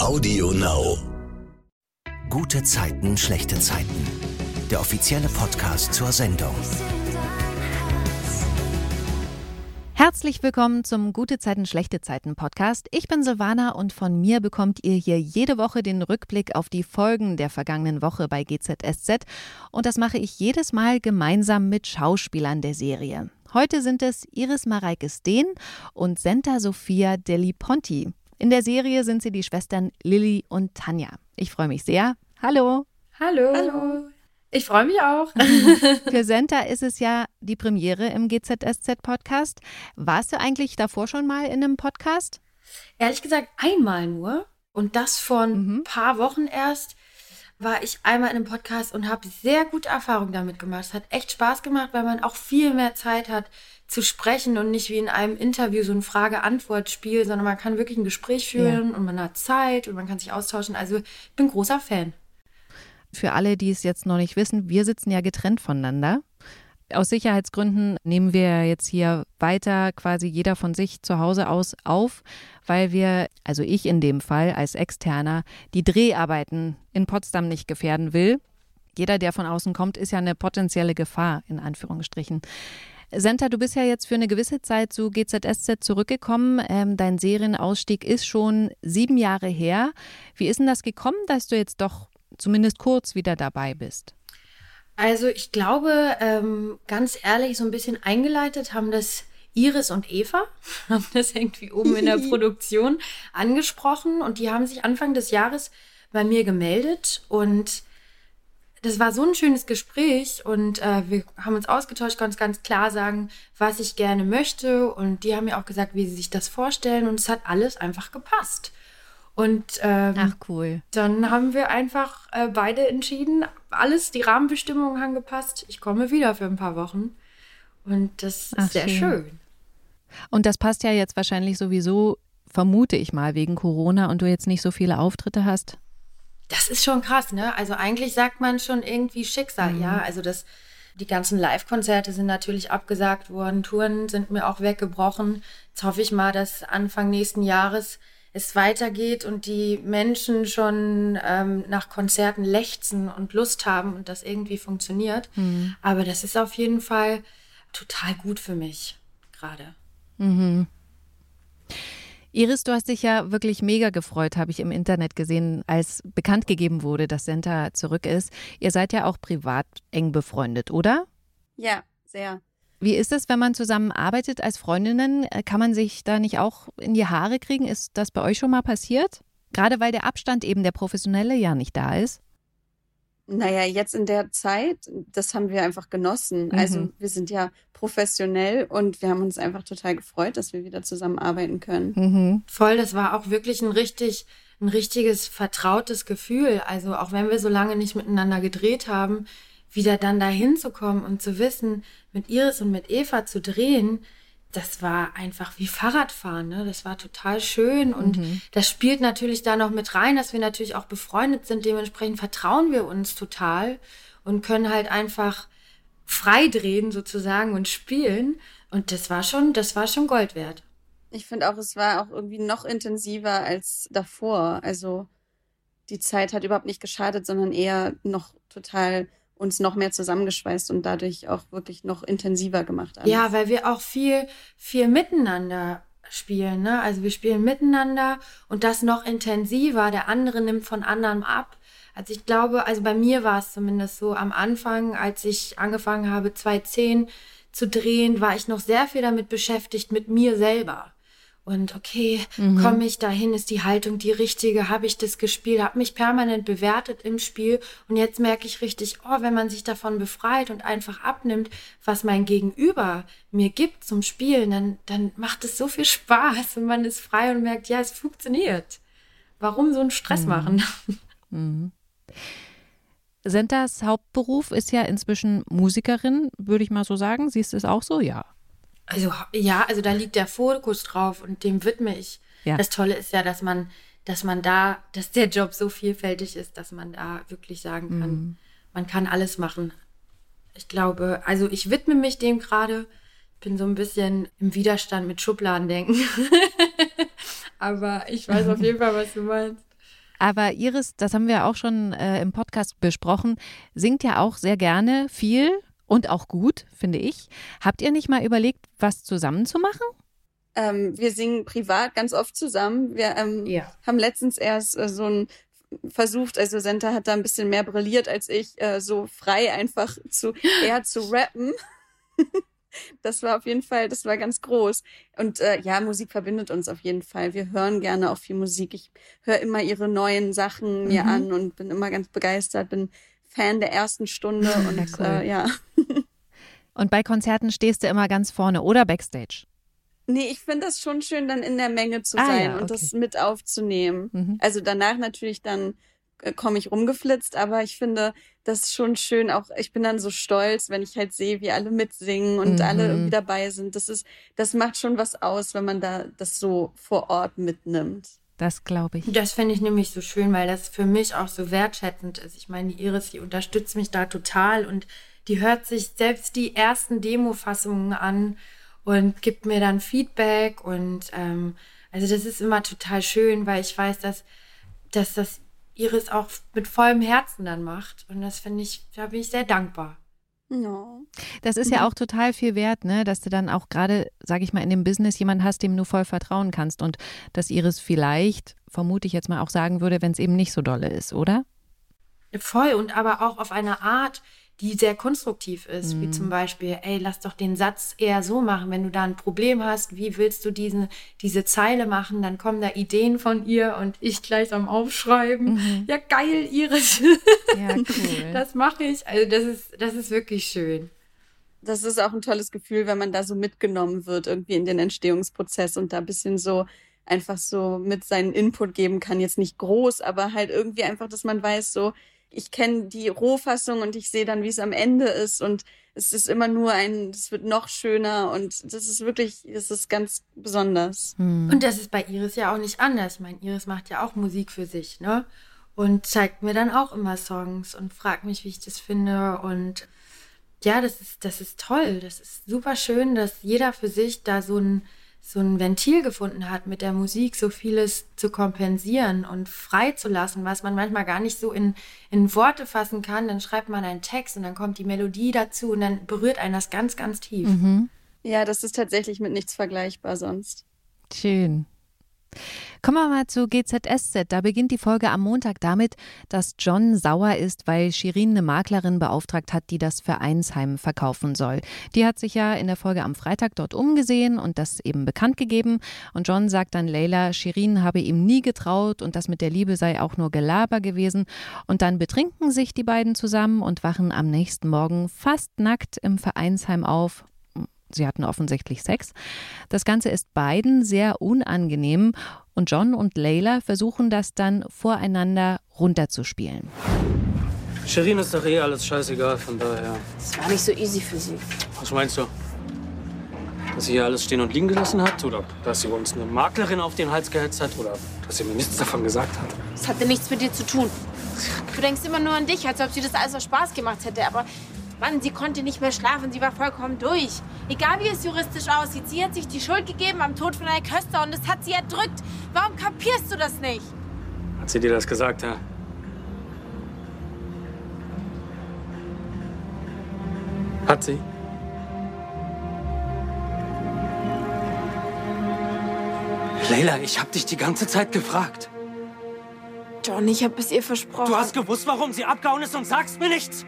Audio Now. Gute Zeiten, schlechte Zeiten. Der offizielle Podcast zur Sendung. Herzlich willkommen zum Gute Zeiten, schlechte Zeiten Podcast. Ich bin Silvana und von mir bekommt ihr hier jede Woche den Rückblick auf die Folgen der vergangenen Woche bei GZSZ. Und das mache ich jedes Mal gemeinsam mit Schauspielern der Serie. Heute sind es Iris Mareike Steen und Senta Sophia Deli Ponti. In der Serie sind sie die Schwestern Lilly und Tanja. Ich freue mich sehr. Hallo. Hallo. Hallo. Ich freue mich auch. Für Senta ist es ja die Premiere im GZSZ-Podcast. Warst du eigentlich davor schon mal in einem Podcast? Ehrlich gesagt, einmal nur. Und das von ein mhm. paar Wochen erst war ich einmal in einem Podcast und habe sehr gute Erfahrungen damit gemacht. Es hat echt Spaß gemacht, weil man auch viel mehr Zeit hat zu sprechen und nicht wie in einem Interview so ein Frage-Antwort-Spiel, sondern man kann wirklich ein Gespräch führen ja. und man hat Zeit und man kann sich austauschen. Also ich bin großer Fan. Für alle, die es jetzt noch nicht wissen, wir sitzen ja getrennt voneinander. Aus Sicherheitsgründen nehmen wir jetzt hier weiter quasi jeder von sich zu Hause aus auf, weil wir, also ich in dem Fall als Externer, die Dreharbeiten in Potsdam nicht gefährden will. Jeder, der von außen kommt, ist ja eine potenzielle Gefahr, in Anführungsstrichen. Senta, du bist ja jetzt für eine gewisse Zeit zu GZSZ zurückgekommen. Ähm, dein Serienausstieg ist schon sieben Jahre her. Wie ist denn das gekommen, dass du jetzt doch zumindest kurz wieder dabei bist? Also ich glaube, ähm, ganz ehrlich, so ein bisschen eingeleitet haben das Iris und Eva, haben das irgendwie oben in der Produktion angesprochen und die haben sich Anfang des Jahres bei mir gemeldet und das war so ein schönes Gespräch und äh, wir haben uns ausgetauscht, ganz, ganz klar sagen, was ich gerne möchte und die haben mir auch gesagt, wie sie sich das vorstellen und es hat alles einfach gepasst. Und ähm, Ach cool. Dann haben wir einfach äh, beide entschieden, alles, die Rahmenbestimmungen haben gepasst. Ich komme wieder für ein paar Wochen. Und das ist Ach, sehr schön. schön. Und das passt ja jetzt wahrscheinlich sowieso, vermute ich mal, wegen Corona und du jetzt nicht so viele Auftritte hast. Das ist schon krass, ne? Also eigentlich sagt man schon irgendwie Schicksal, mhm. ja. Also das, die ganzen Live-Konzerte sind natürlich abgesagt worden, Touren sind mir auch weggebrochen. Jetzt hoffe ich mal, dass Anfang nächsten Jahres es weitergeht und die Menschen schon ähm, nach Konzerten lechzen und Lust haben und das irgendwie funktioniert. Mhm. Aber das ist auf jeden Fall total gut für mich gerade. Mhm. Iris, du hast dich ja wirklich mega gefreut, habe ich im Internet gesehen, als bekannt gegeben wurde, dass Senta zurück ist. Ihr seid ja auch privat eng befreundet, oder? Ja, sehr. Wie ist es, wenn man zusammen arbeitet als Freundinnen? Äh, kann man sich da nicht auch in die Haare kriegen? Ist das bei euch schon mal passiert? Gerade weil der Abstand eben der professionelle ja nicht da ist. Naja, jetzt in der Zeit, das haben wir einfach genossen. Mhm. Also wir sind ja professionell und wir haben uns einfach total gefreut, dass wir wieder zusammenarbeiten können. Mhm. Voll, das war auch wirklich ein richtig, ein richtiges vertrautes Gefühl. Also auch wenn wir so lange nicht miteinander gedreht haben, wieder dann dahin zu kommen und zu wissen, mit Iris und mit Eva zu drehen, das war einfach wie Fahrradfahren, ne? Das war total schön und mhm. das spielt natürlich da noch mit rein, dass wir natürlich auch befreundet sind. Dementsprechend vertrauen wir uns total und können halt einfach frei drehen sozusagen und spielen. Und das war schon, das war schon Gold wert. Ich finde auch, es war auch irgendwie noch intensiver als davor. Also die Zeit hat überhaupt nicht geschadet, sondern eher noch total uns noch mehr zusammengeschweißt und dadurch auch wirklich noch intensiver gemacht. Alles. Ja, weil wir auch viel, viel miteinander spielen. Ne? Also wir spielen miteinander und das noch intensiver. Der andere nimmt von anderem ab. Also ich glaube, also bei mir war es zumindest so, am Anfang, als ich angefangen habe, 2010 zu drehen, war ich noch sehr viel damit beschäftigt, mit mir selber. Und okay, mhm. komme ich dahin, ist die Haltung die richtige, habe ich das gespielt, habe mich permanent bewertet im Spiel und jetzt merke ich richtig, oh, wenn man sich davon befreit und einfach abnimmt, was mein Gegenüber mir gibt zum Spielen, dann, dann macht es so viel Spaß und man ist frei und merkt, ja, es funktioniert. Warum so einen Stress mhm. machen? Mhm. Sentas Hauptberuf ist ja inzwischen Musikerin, würde ich mal so sagen. Siehst du es auch so? Ja. Also ja, also da liegt der Fokus drauf und dem widme ich. Ja. Das Tolle ist ja, dass man, dass man da, dass der Job so vielfältig ist, dass man da wirklich sagen kann, mhm. man kann alles machen. Ich glaube, also ich widme mich dem gerade, bin so ein bisschen im Widerstand mit Schubladendenken. Aber ich weiß auf jeden Fall, was du meinst. Aber Iris, das haben wir auch schon äh, im Podcast besprochen, singt ja auch sehr gerne viel und auch gut, finde ich. Habt ihr nicht mal überlegt, was zusammen zu machen? Ähm, wir singen privat ganz oft zusammen. Wir ähm, ja. haben letztens erst äh, so ein versucht, also Senta hat da ein bisschen mehr brilliert als ich, äh, so frei einfach zu eher zu rappen. das war auf jeden Fall, das war ganz groß. Und äh, ja, Musik verbindet uns auf jeden Fall. Wir hören gerne auch viel Musik. Ich höre immer ihre neuen Sachen mir mhm. an und bin immer ganz begeistert, bin Fan der ersten Stunde und ja. Cool. Äh, ja. und bei Konzerten stehst du immer ganz vorne oder backstage? Nee, ich finde das schon schön, dann in der Menge zu ah, sein ja, okay. und das mit aufzunehmen. Mhm. Also danach natürlich dann äh, komme ich rumgeflitzt, aber ich finde das schon schön. Auch ich bin dann so stolz, wenn ich halt sehe, wie alle mitsingen und mhm. alle irgendwie dabei sind. Das ist, das macht schon was aus, wenn man da das so vor Ort mitnimmt. Das glaube ich. Das finde ich nämlich so schön, weil das für mich auch so wertschätzend ist. Ich meine, die Iris, die unterstützt mich da total und die hört sich selbst die ersten Demo-Fassungen an und gibt mir dann Feedback und ähm, also das ist immer total schön, weil ich weiß, dass, dass das Iris auch mit vollem Herzen dann macht und das finde ich, da bin ich sehr dankbar. No. Das ist ja auch total viel wert, ne? dass du dann auch gerade, sage ich mal, in dem Business jemanden hast, dem du voll vertrauen kannst und dass Iris vielleicht, vermute ich jetzt mal, auch sagen würde, wenn es eben nicht so dolle ist, oder? Voll und aber auch auf eine Art, die sehr konstruktiv ist, mhm. wie zum Beispiel, ey, lass doch den Satz eher so machen, wenn du da ein Problem hast, wie willst du diesen, diese Zeile machen, dann kommen da Ideen von ihr und ich gleich am Aufschreiben. Mhm. Ja, geil, Iris. Ja, cool. Das mache ich. Also das ist, das ist wirklich schön. Das ist auch ein tolles Gefühl, wenn man da so mitgenommen wird, irgendwie in den Entstehungsprozess und da ein bisschen so einfach so mit seinen Input geben kann. Jetzt nicht groß, aber halt irgendwie einfach, dass man weiß, so, ich kenne die Rohfassung und ich sehe dann, wie es am Ende ist und es ist immer nur ein, es wird noch schöner und das ist wirklich, das ist ganz besonders. Hm. Und das ist bei Iris ja auch nicht anders. Ich meine, Iris macht ja auch Musik für sich, ne? Und zeigt mir dann auch immer Songs und fragt mich, wie ich das finde und ja, das ist, das ist toll. Das ist super schön, dass jeder für sich da so ein, so ein Ventil gefunden hat, mit der Musik so vieles zu kompensieren und freizulassen, was man manchmal gar nicht so in, in Worte fassen kann. Dann schreibt man einen Text und dann kommt die Melodie dazu und dann berührt einen das ganz, ganz tief. Mhm. Ja, das ist tatsächlich mit nichts vergleichbar sonst. Schön. Kommen wir mal zu GZSZ. Da beginnt die Folge am Montag damit, dass John sauer ist, weil Shirin eine Maklerin beauftragt hat, die das Vereinsheim verkaufen soll. Die hat sich ja in der Folge am Freitag dort umgesehen und das eben bekannt gegeben. Und John sagt dann Leila, Shirin habe ihm nie getraut und das mit der Liebe sei auch nur Gelaber gewesen. Und dann betrinken sich die beiden zusammen und wachen am nächsten Morgen fast nackt im Vereinsheim auf Sie hatten offensichtlich Sex. Das Ganze ist beiden sehr unangenehm und John und Layla versuchen das dann voreinander runterzuspielen. Shirin ist doch eh alles scheißegal, von daher. Es war nicht so easy für sie. Was meinst du? Dass sie hier alles stehen und liegen gelassen hat? Oder dass sie uns eine Maklerin auf den Hals gehetzt hat? Oder dass sie mir nichts davon gesagt hat? Das hatte nichts mit dir zu tun. Du denkst immer nur an dich, als ob sie das alles aus Spaß gemacht hätte. Aber Mann, sie konnte nicht mehr schlafen, sie war vollkommen durch. Egal wie es juristisch aussieht, sie hat sich die Schuld gegeben am Tod von Herrn Köster und es hat sie erdrückt. Warum kapierst du das nicht? Hat sie dir das gesagt, ja? Hat sie? Leila, ich hab dich die ganze Zeit gefragt. John, ich hab es ihr versprochen. Du hast gewusst, warum sie abgehauen ist und sagst mir nichts?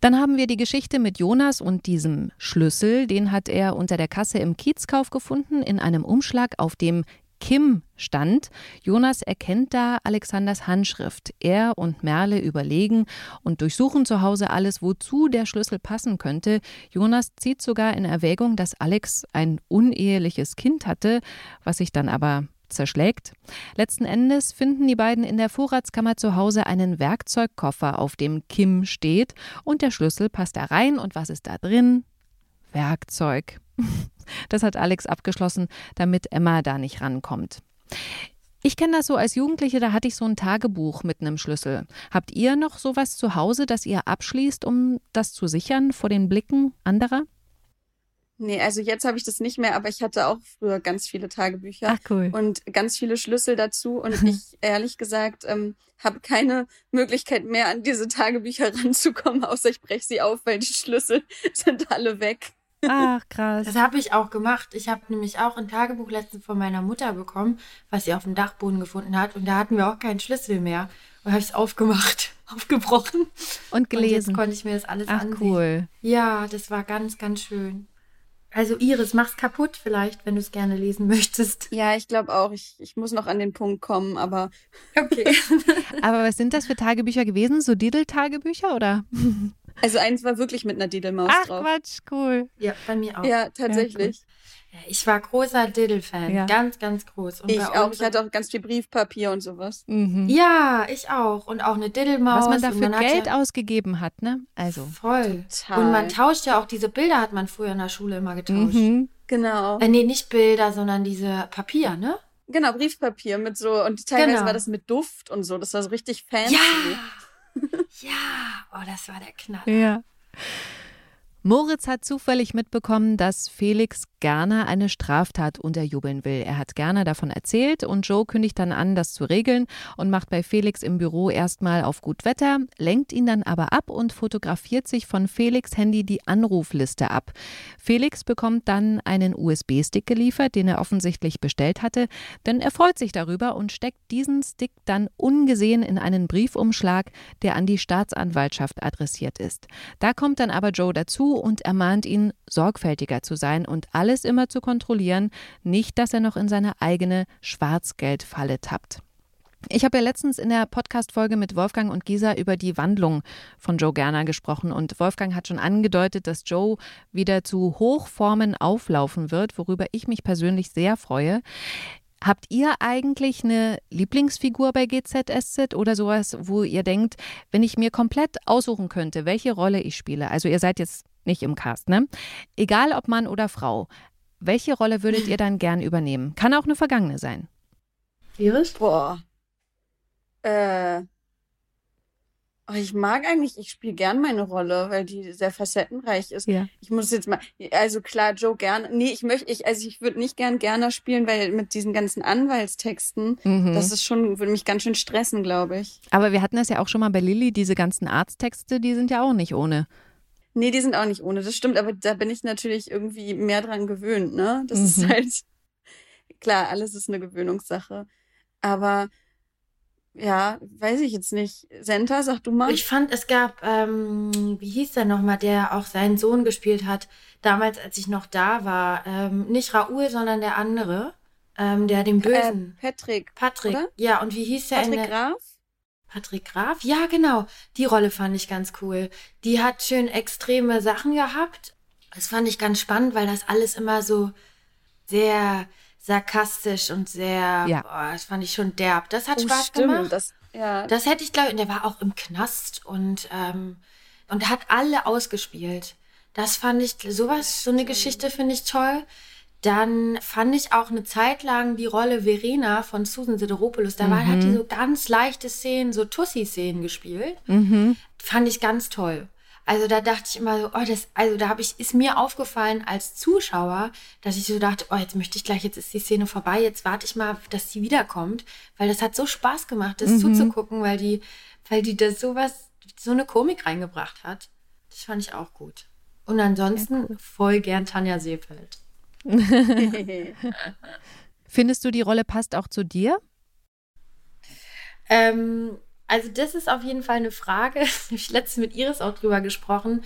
Dann haben wir die Geschichte mit Jonas und diesem Schlüssel. Den hat er unter der Kasse im Kiezkauf gefunden, in einem Umschlag, auf dem Kim stand. Jonas erkennt da Alexanders Handschrift. Er und Merle überlegen und durchsuchen zu Hause alles, wozu der Schlüssel passen könnte. Jonas zieht sogar in Erwägung, dass Alex ein uneheliches Kind hatte, was sich dann aber zerschlägt. Letzten Endes finden die beiden in der Vorratskammer zu Hause einen Werkzeugkoffer, auf dem Kim steht und der Schlüssel passt da rein und was ist da drin? Werkzeug. Das hat Alex abgeschlossen, damit Emma da nicht rankommt. Ich kenne das so als Jugendliche, da hatte ich so ein Tagebuch mit einem Schlüssel. Habt ihr noch sowas zu Hause, das ihr abschließt, um das zu sichern vor den Blicken anderer? Nee, also jetzt habe ich das nicht mehr, aber ich hatte auch früher ganz viele Tagebücher. Ach cool. Und ganz viele Schlüssel dazu. Und ich, ehrlich gesagt, ähm, habe keine Möglichkeit mehr, an diese Tagebücher ranzukommen, außer ich breche sie auf, weil die Schlüssel sind alle weg. Ach, krass. Das habe ich auch gemacht. Ich habe nämlich auch ein Tagebuch letztens von meiner Mutter bekommen, was sie auf dem Dachboden gefunden hat. Und da hatten wir auch keinen Schlüssel mehr. Und habe ich es aufgemacht, aufgebrochen. Und gelesen. Und jetzt konnte ich mir das alles Ach, ansehen. cool. Ja, das war ganz, ganz schön. Also Iris, mach's kaputt vielleicht, wenn du es gerne lesen möchtest. Ja, ich glaube auch. Ich, ich muss noch an den Punkt kommen, aber Okay. Aber was sind das für Tagebücher gewesen? So Didel-Tagebücher oder? also eins war wirklich mit einer Diddlemaus Ach, drauf. Quatsch, cool. ja, bei mir auch. Ja, tatsächlich. Ja, ich war großer Diddle-Fan. Ja. Ganz, ganz groß. Und ich bei auch. Ich hatte auch ganz viel Briefpapier und sowas. Mhm. Ja, ich auch. Und auch eine Diddlemaus. Was man dafür man Geld ja, ausgegeben hat, ne? Also. Voll. Total. Und man tauscht ja auch diese Bilder, hat man früher in der Schule immer getauscht. Mhm. Genau. Äh, nee, nicht Bilder, sondern diese Papier, ne? Genau, Briefpapier mit so, und teilweise Genau. war das mit Duft und so. Das war so richtig fancy. Ja! ja! Oh, das war der Knall. Ja. Moritz hat zufällig mitbekommen, dass Felix Gerner eine Straftat unterjubeln will. Er hat Gerner davon erzählt und Joe kündigt dann an, das zu regeln und macht bei Felix im Büro erstmal auf gut Wetter, lenkt ihn dann aber ab und fotografiert sich von Felix Handy die Anrufliste ab. Felix bekommt dann einen USB-Stick geliefert, den er offensichtlich bestellt hatte, denn er freut sich darüber und steckt diesen Stick dann ungesehen in einen Briefumschlag, der an die Staatsanwaltschaft adressiert ist. Da kommt dann aber Joe dazu und ermahnt ihn, sorgfältiger zu sein und alles immer zu kontrollieren, nicht, dass er noch in seine eigene Schwarzgeldfalle tappt. Ich habe ja letztens in der Podcast-Folge mit Wolfgang und Gisa über die Wandlung von Joe Gerner gesprochen und Wolfgang hat schon angedeutet, dass Joe wieder zu Hochformen auflaufen wird, worüber ich mich persönlich sehr freue. Habt ihr eigentlich eine Lieblingsfigur bei GZSZ oder sowas, wo ihr denkt, wenn ich mir komplett aussuchen könnte, welche Rolle ich spiele, also ihr seid jetzt nicht im Cast, ne? Egal ob Mann oder Frau, welche Rolle würdet ihr dann gern übernehmen? Kann auch eine vergangene sein. Iris? Boah. Äh. oh, Ich mag eigentlich, ich spiele gern meine Rolle, weil die sehr facettenreich ist. Ja. Ich muss jetzt mal, also klar, Joe gern, nee, ich möchte, ich, also ich würde nicht gern Gerner spielen, weil mit diesen ganzen Anwaltstexten, Mhm. das ist schon, würde mich ganz schön stressen, glaube ich. Aber wir hatten das ja auch schon mal bei Lilly, diese ganzen Arzttexte, die sind ja auch nicht ohne. Nee, die sind auch nicht ohne, das stimmt, aber da bin ich natürlich irgendwie mehr dran gewöhnt, ne? Das ist Mhm. halt, klar, alles ist eine Gewöhnungssache. Aber, ja, weiß ich jetzt nicht. Senta, sag du mal. Ich fand, es gab, ähm, wie hieß der nochmal, der auch seinen Sohn gespielt hat, damals, als ich noch da war. Ähm, nicht Raoul, sondern der andere, ähm, der den Bösen. Äh, Patrick. Patrick. oder? Ja, und wie hieß der in Patrick der... Graf? Patrick Graf? Ja, genau. Die Rolle fand ich ganz cool. Die hat schön extreme Sachen gehabt. Das fand ich ganz spannend, weil das alles immer so sehr sarkastisch und sehr, Ja. boah, das fand ich schon derb. Das hat Oh, Spaß stimmt. gemacht. Das, ja, Das hätte ich, glaube ich, und der war auch im Knast und, ähm, und hat alle ausgespielt. Das fand ich, sowas, so eine Geschichte finde ich toll. Dann fand ich auch eine Zeit lang die Rolle Verena von Susan Sideropoulos. Da war, hat die so ganz leichte Szenen, so Tussi-Szenen gespielt. Mhm. Fand ich ganz toll. Also da dachte ich immer so, oh, das, also da habe ich, ist mir aufgefallen als Zuschauer, dass ich so dachte, oh, jetzt möchte ich gleich, jetzt ist die Szene vorbei, jetzt warte ich mal, dass sie wiederkommt, weil das hat so Spaß gemacht, das zuzugucken, weil die, weil die da sowas, so eine Komik reingebracht hat. Das fand ich auch gut. Und ansonsten voll gern Tanja Seefeld. Findest du, die Rolle passt auch zu dir? Ähm, also das ist auf jeden Fall eine Frage. Habe ich letztens mit Iris auch drüber gesprochen.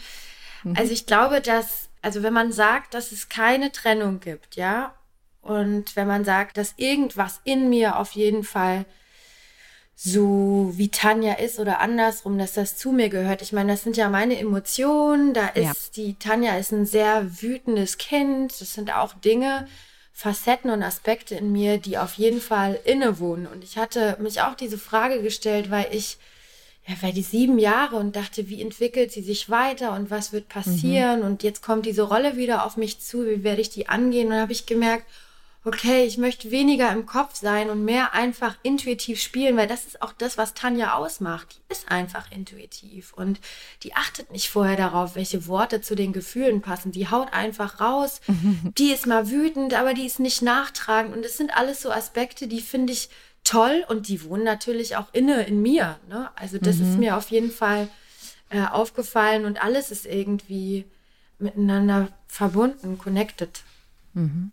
Also ich glaube, dass, also wenn man sagt, dass es keine Trennung gibt, ja, und wenn man sagt, dass irgendwas in mir auf jeden Fall so wie Tanja ist oder andersrum, dass das zu mir gehört. Ich meine, das sind ja meine Emotionen. Da ist die Tanja ist ein sehr wütendes Kind. Das sind auch Dinge, Facetten und Aspekte in mir, die auf jeden Fall innewohnen. Und ich hatte mich auch diese Frage gestellt, weil ich ja, weil die sieben Jahre und dachte, wie entwickelt sie sich weiter und was wird passieren? Und jetzt kommt diese Rolle wieder auf mich zu, wie werde ich die angehen? Und habe ich gemerkt, okay, ich möchte weniger im Kopf sein und mehr einfach intuitiv spielen, weil das ist auch das, was Tanja ausmacht. Die ist einfach intuitiv und die achtet nicht vorher darauf, welche Worte zu den Gefühlen passen. Die haut einfach raus. die ist mal wütend, aber die ist nicht nachtragend. Und das sind alles so Aspekte, die finde ich toll und die wohnen natürlich auch inne in mir. Ne? Also das mhm. ist mir auf jeden Fall äh, aufgefallen und alles ist irgendwie miteinander verbunden, connected. Mhm.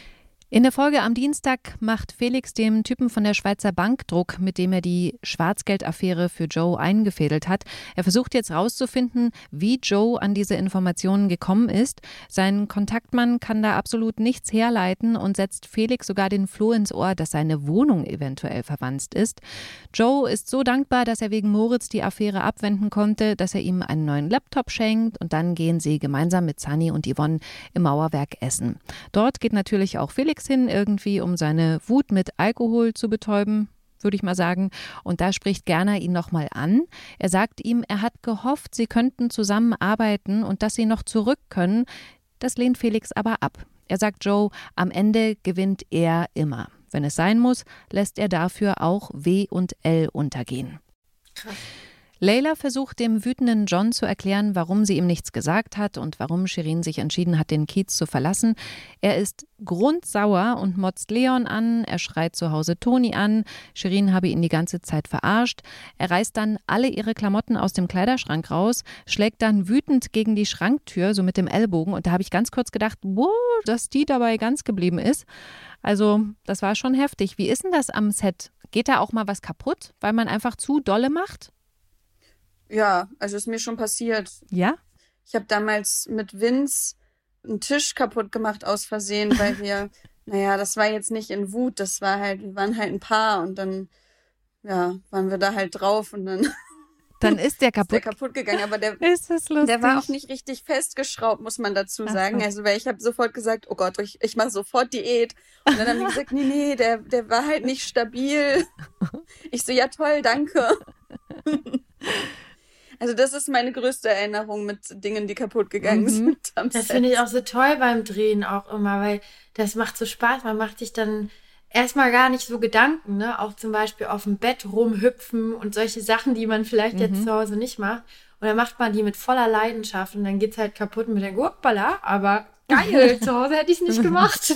In der Folge am Dienstag macht Felix dem Typen von der Schweizer Bank Druck, mit dem er die Schwarzgeldaffäre für Joe eingefädelt hat. Er versucht jetzt herauszufinden, wie Joe an diese Informationen gekommen ist. Sein Kontaktmann kann da absolut nichts herleiten und setzt Felix sogar den Floh ins Ohr, dass seine Wohnung eventuell verwanzt ist. Joe ist so dankbar, dass er wegen Moritz die Affäre abwenden konnte, dass er ihm einen neuen Laptop schenkt und dann gehen sie gemeinsam mit Sunny und Yvonne im Mauerwerk essen. Dort geht natürlich auch Felix Felix hin, irgendwie um seine Wut mit Alkohol zu betäuben, würde ich mal sagen. Und da spricht Gerner ihn nochmal an. Er sagt ihm, er hat gehofft, sie könnten zusammenarbeiten und dass sie noch zurück können. Das lehnt Felix aber ab. Er sagt Joe, am Ende gewinnt er immer. Wenn es sein muss, lässt er dafür auch W und L untergehen. Krass. Layla versucht dem wütenden John zu erklären, warum sie ihm nichts gesagt hat und warum Shirin sich entschieden hat, den Kiez zu verlassen. Er ist grundsauer und motzt Leon an, er schreit zu Hause Toni an, Shirin habe ihn die ganze Zeit verarscht. Er reißt dann alle ihre Klamotten aus dem Kleiderschrank raus, schlägt dann wütend gegen die Schranktür, so mit dem Ellbogen. Und da habe ich ganz kurz gedacht, wow, dass die dabei ganz geblieben ist. Also, das war schon heftig. Wie ist denn das am Set? Geht da auch mal was kaputt, weil man einfach zu dolle macht? Ja, also ist mir schon passiert. Ja? Ich habe damals mit Vince einen Tisch kaputt gemacht aus Versehen, weil wir, naja, das war jetzt nicht in Wut, das war halt, wir waren halt ein Paar und dann, ja, waren wir da halt drauf und dann. Dann ist der kaputt. Ist der kaputt gegangen, aber der, ist das lustig. der war auch nicht richtig festgeschraubt, muss man dazu sagen. So. Also, weil ich habe sofort gesagt, oh Gott, ich, ich mache sofort Diät. Und dann haben die gesagt, nee, nee, der, der war halt nicht stabil. Ich so, ja toll, danke. Also das ist meine größte Erinnerung mit Dingen, die kaputt gegangen mhm. sind. das finde ich auch so toll beim Drehen auch immer, weil das macht so Spaß. Man macht sich dann erstmal gar nicht so Gedanken, ne? Auch zum Beispiel auf dem Bett rumhüpfen und solche Sachen, die man vielleicht mhm. jetzt zu Hause nicht macht. Und dann macht man die mit voller Leidenschaft und dann geht es halt kaputt mit der Gurkballa, aber geil, zu Hause hätte ich es nicht gemacht.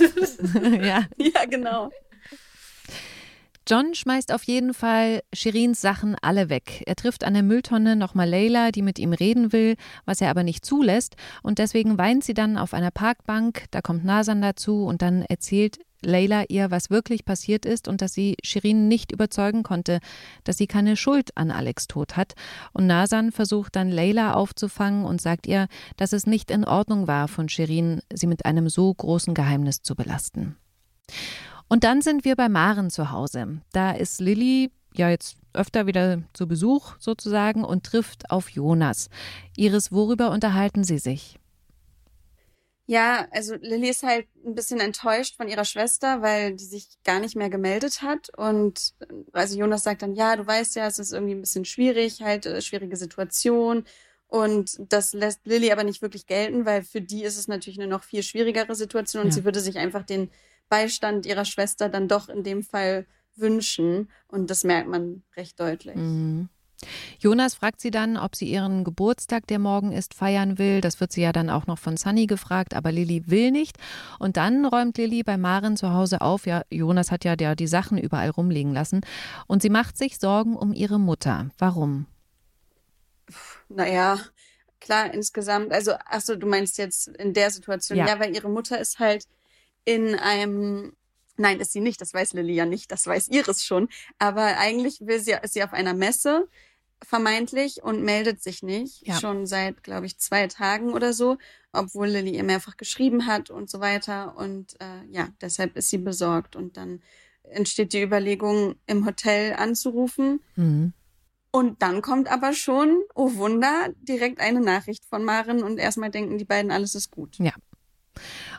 ja. ja, genau. John schmeißt auf jeden Fall Shirins Sachen alle weg. Er trifft an der Mülltonne nochmal Layla, die mit ihm reden will, was er aber nicht zulässt. Und deswegen weint sie dann auf einer Parkbank. Da kommt Nasan dazu und dann erzählt Layla ihr, was wirklich passiert ist und dass sie Shirin nicht überzeugen konnte, dass sie keine Schuld an Alex Tod hat. Und Nasan versucht dann Layla aufzufangen und sagt ihr, dass es nicht in Ordnung war, von Shirin sie mit einem so großen Geheimnis zu belasten. Und dann sind wir bei Maren zu Hause. Da ist Lilly ja jetzt öfter wieder zu Besuch sozusagen und trifft auf Jonas. Iris, worüber unterhalten sie sich? Ja, also Lilly ist halt ein bisschen enttäuscht von ihrer Schwester, weil die sich gar nicht mehr gemeldet hat. Und also Jonas sagt dann, ja, du weißt ja, es ist irgendwie ein bisschen schwierig, halt äh, schwierige Situation. Und das lässt Lilly aber nicht wirklich gelten, weil für die ist es natürlich eine noch viel schwierigere Situation und ja. sie würde sich einfach den Beistand ihrer Schwester dann doch in dem Fall wünschen. Und das merkt man recht deutlich. Mhm. Jonas fragt sie dann, ob sie ihren Geburtstag, der morgen ist, feiern will. Das wird sie ja dann auch noch von Sunny gefragt, aber Lilly will nicht. Und dann räumt Lilly bei Maren zu Hause auf. Ja, Jonas hat ja die Sachen überall rumliegen lassen. Und sie macht sich Sorgen um ihre Mutter. Warum? Naja, klar, insgesamt. Also, achso, du meinst jetzt in der Situation. Ja, ja weil ihre Mutter ist halt in einem Nein, ist sie nicht, das weiß Lilly ja nicht, das weiß Iris schon. Aber eigentlich will sie, ist sie auf einer Messe, vermeintlich, und meldet sich nicht. Ja. Schon seit, glaube ich, zwei Tagen oder so, obwohl Lilly ihr mehrfach geschrieben hat und so weiter. Und äh, ja, deshalb ist sie besorgt. Und dann entsteht die Überlegung, im Hotel anzurufen. Mhm. Und dann kommt aber schon, oh Wunder, direkt eine Nachricht von Maren und erstmal denken die beiden, alles ist gut. Ja,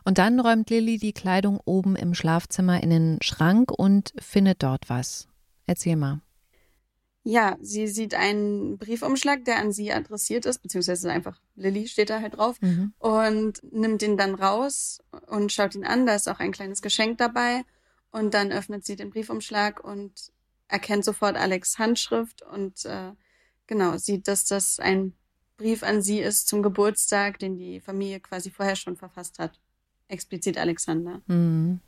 und dann räumt Lilly die Kleidung oben im Schlafzimmer in den Schrank und findet dort was. Erzähl mal. Ja, sie sieht einen Briefumschlag, der an sie adressiert ist, beziehungsweise einfach Lilly steht da halt drauf Mhm. und nimmt ihn dann raus und schaut ihn an. Da ist auch ein kleines Geschenk dabei. Und dann öffnet sie den Briefumschlag und erkennt sofort Alex Handschrift und äh, genau sieht, dass das ein Brief an sie ist zum Geburtstag, den die Familie quasi vorher schon verfasst hat. Explizit Alexander. Mhm.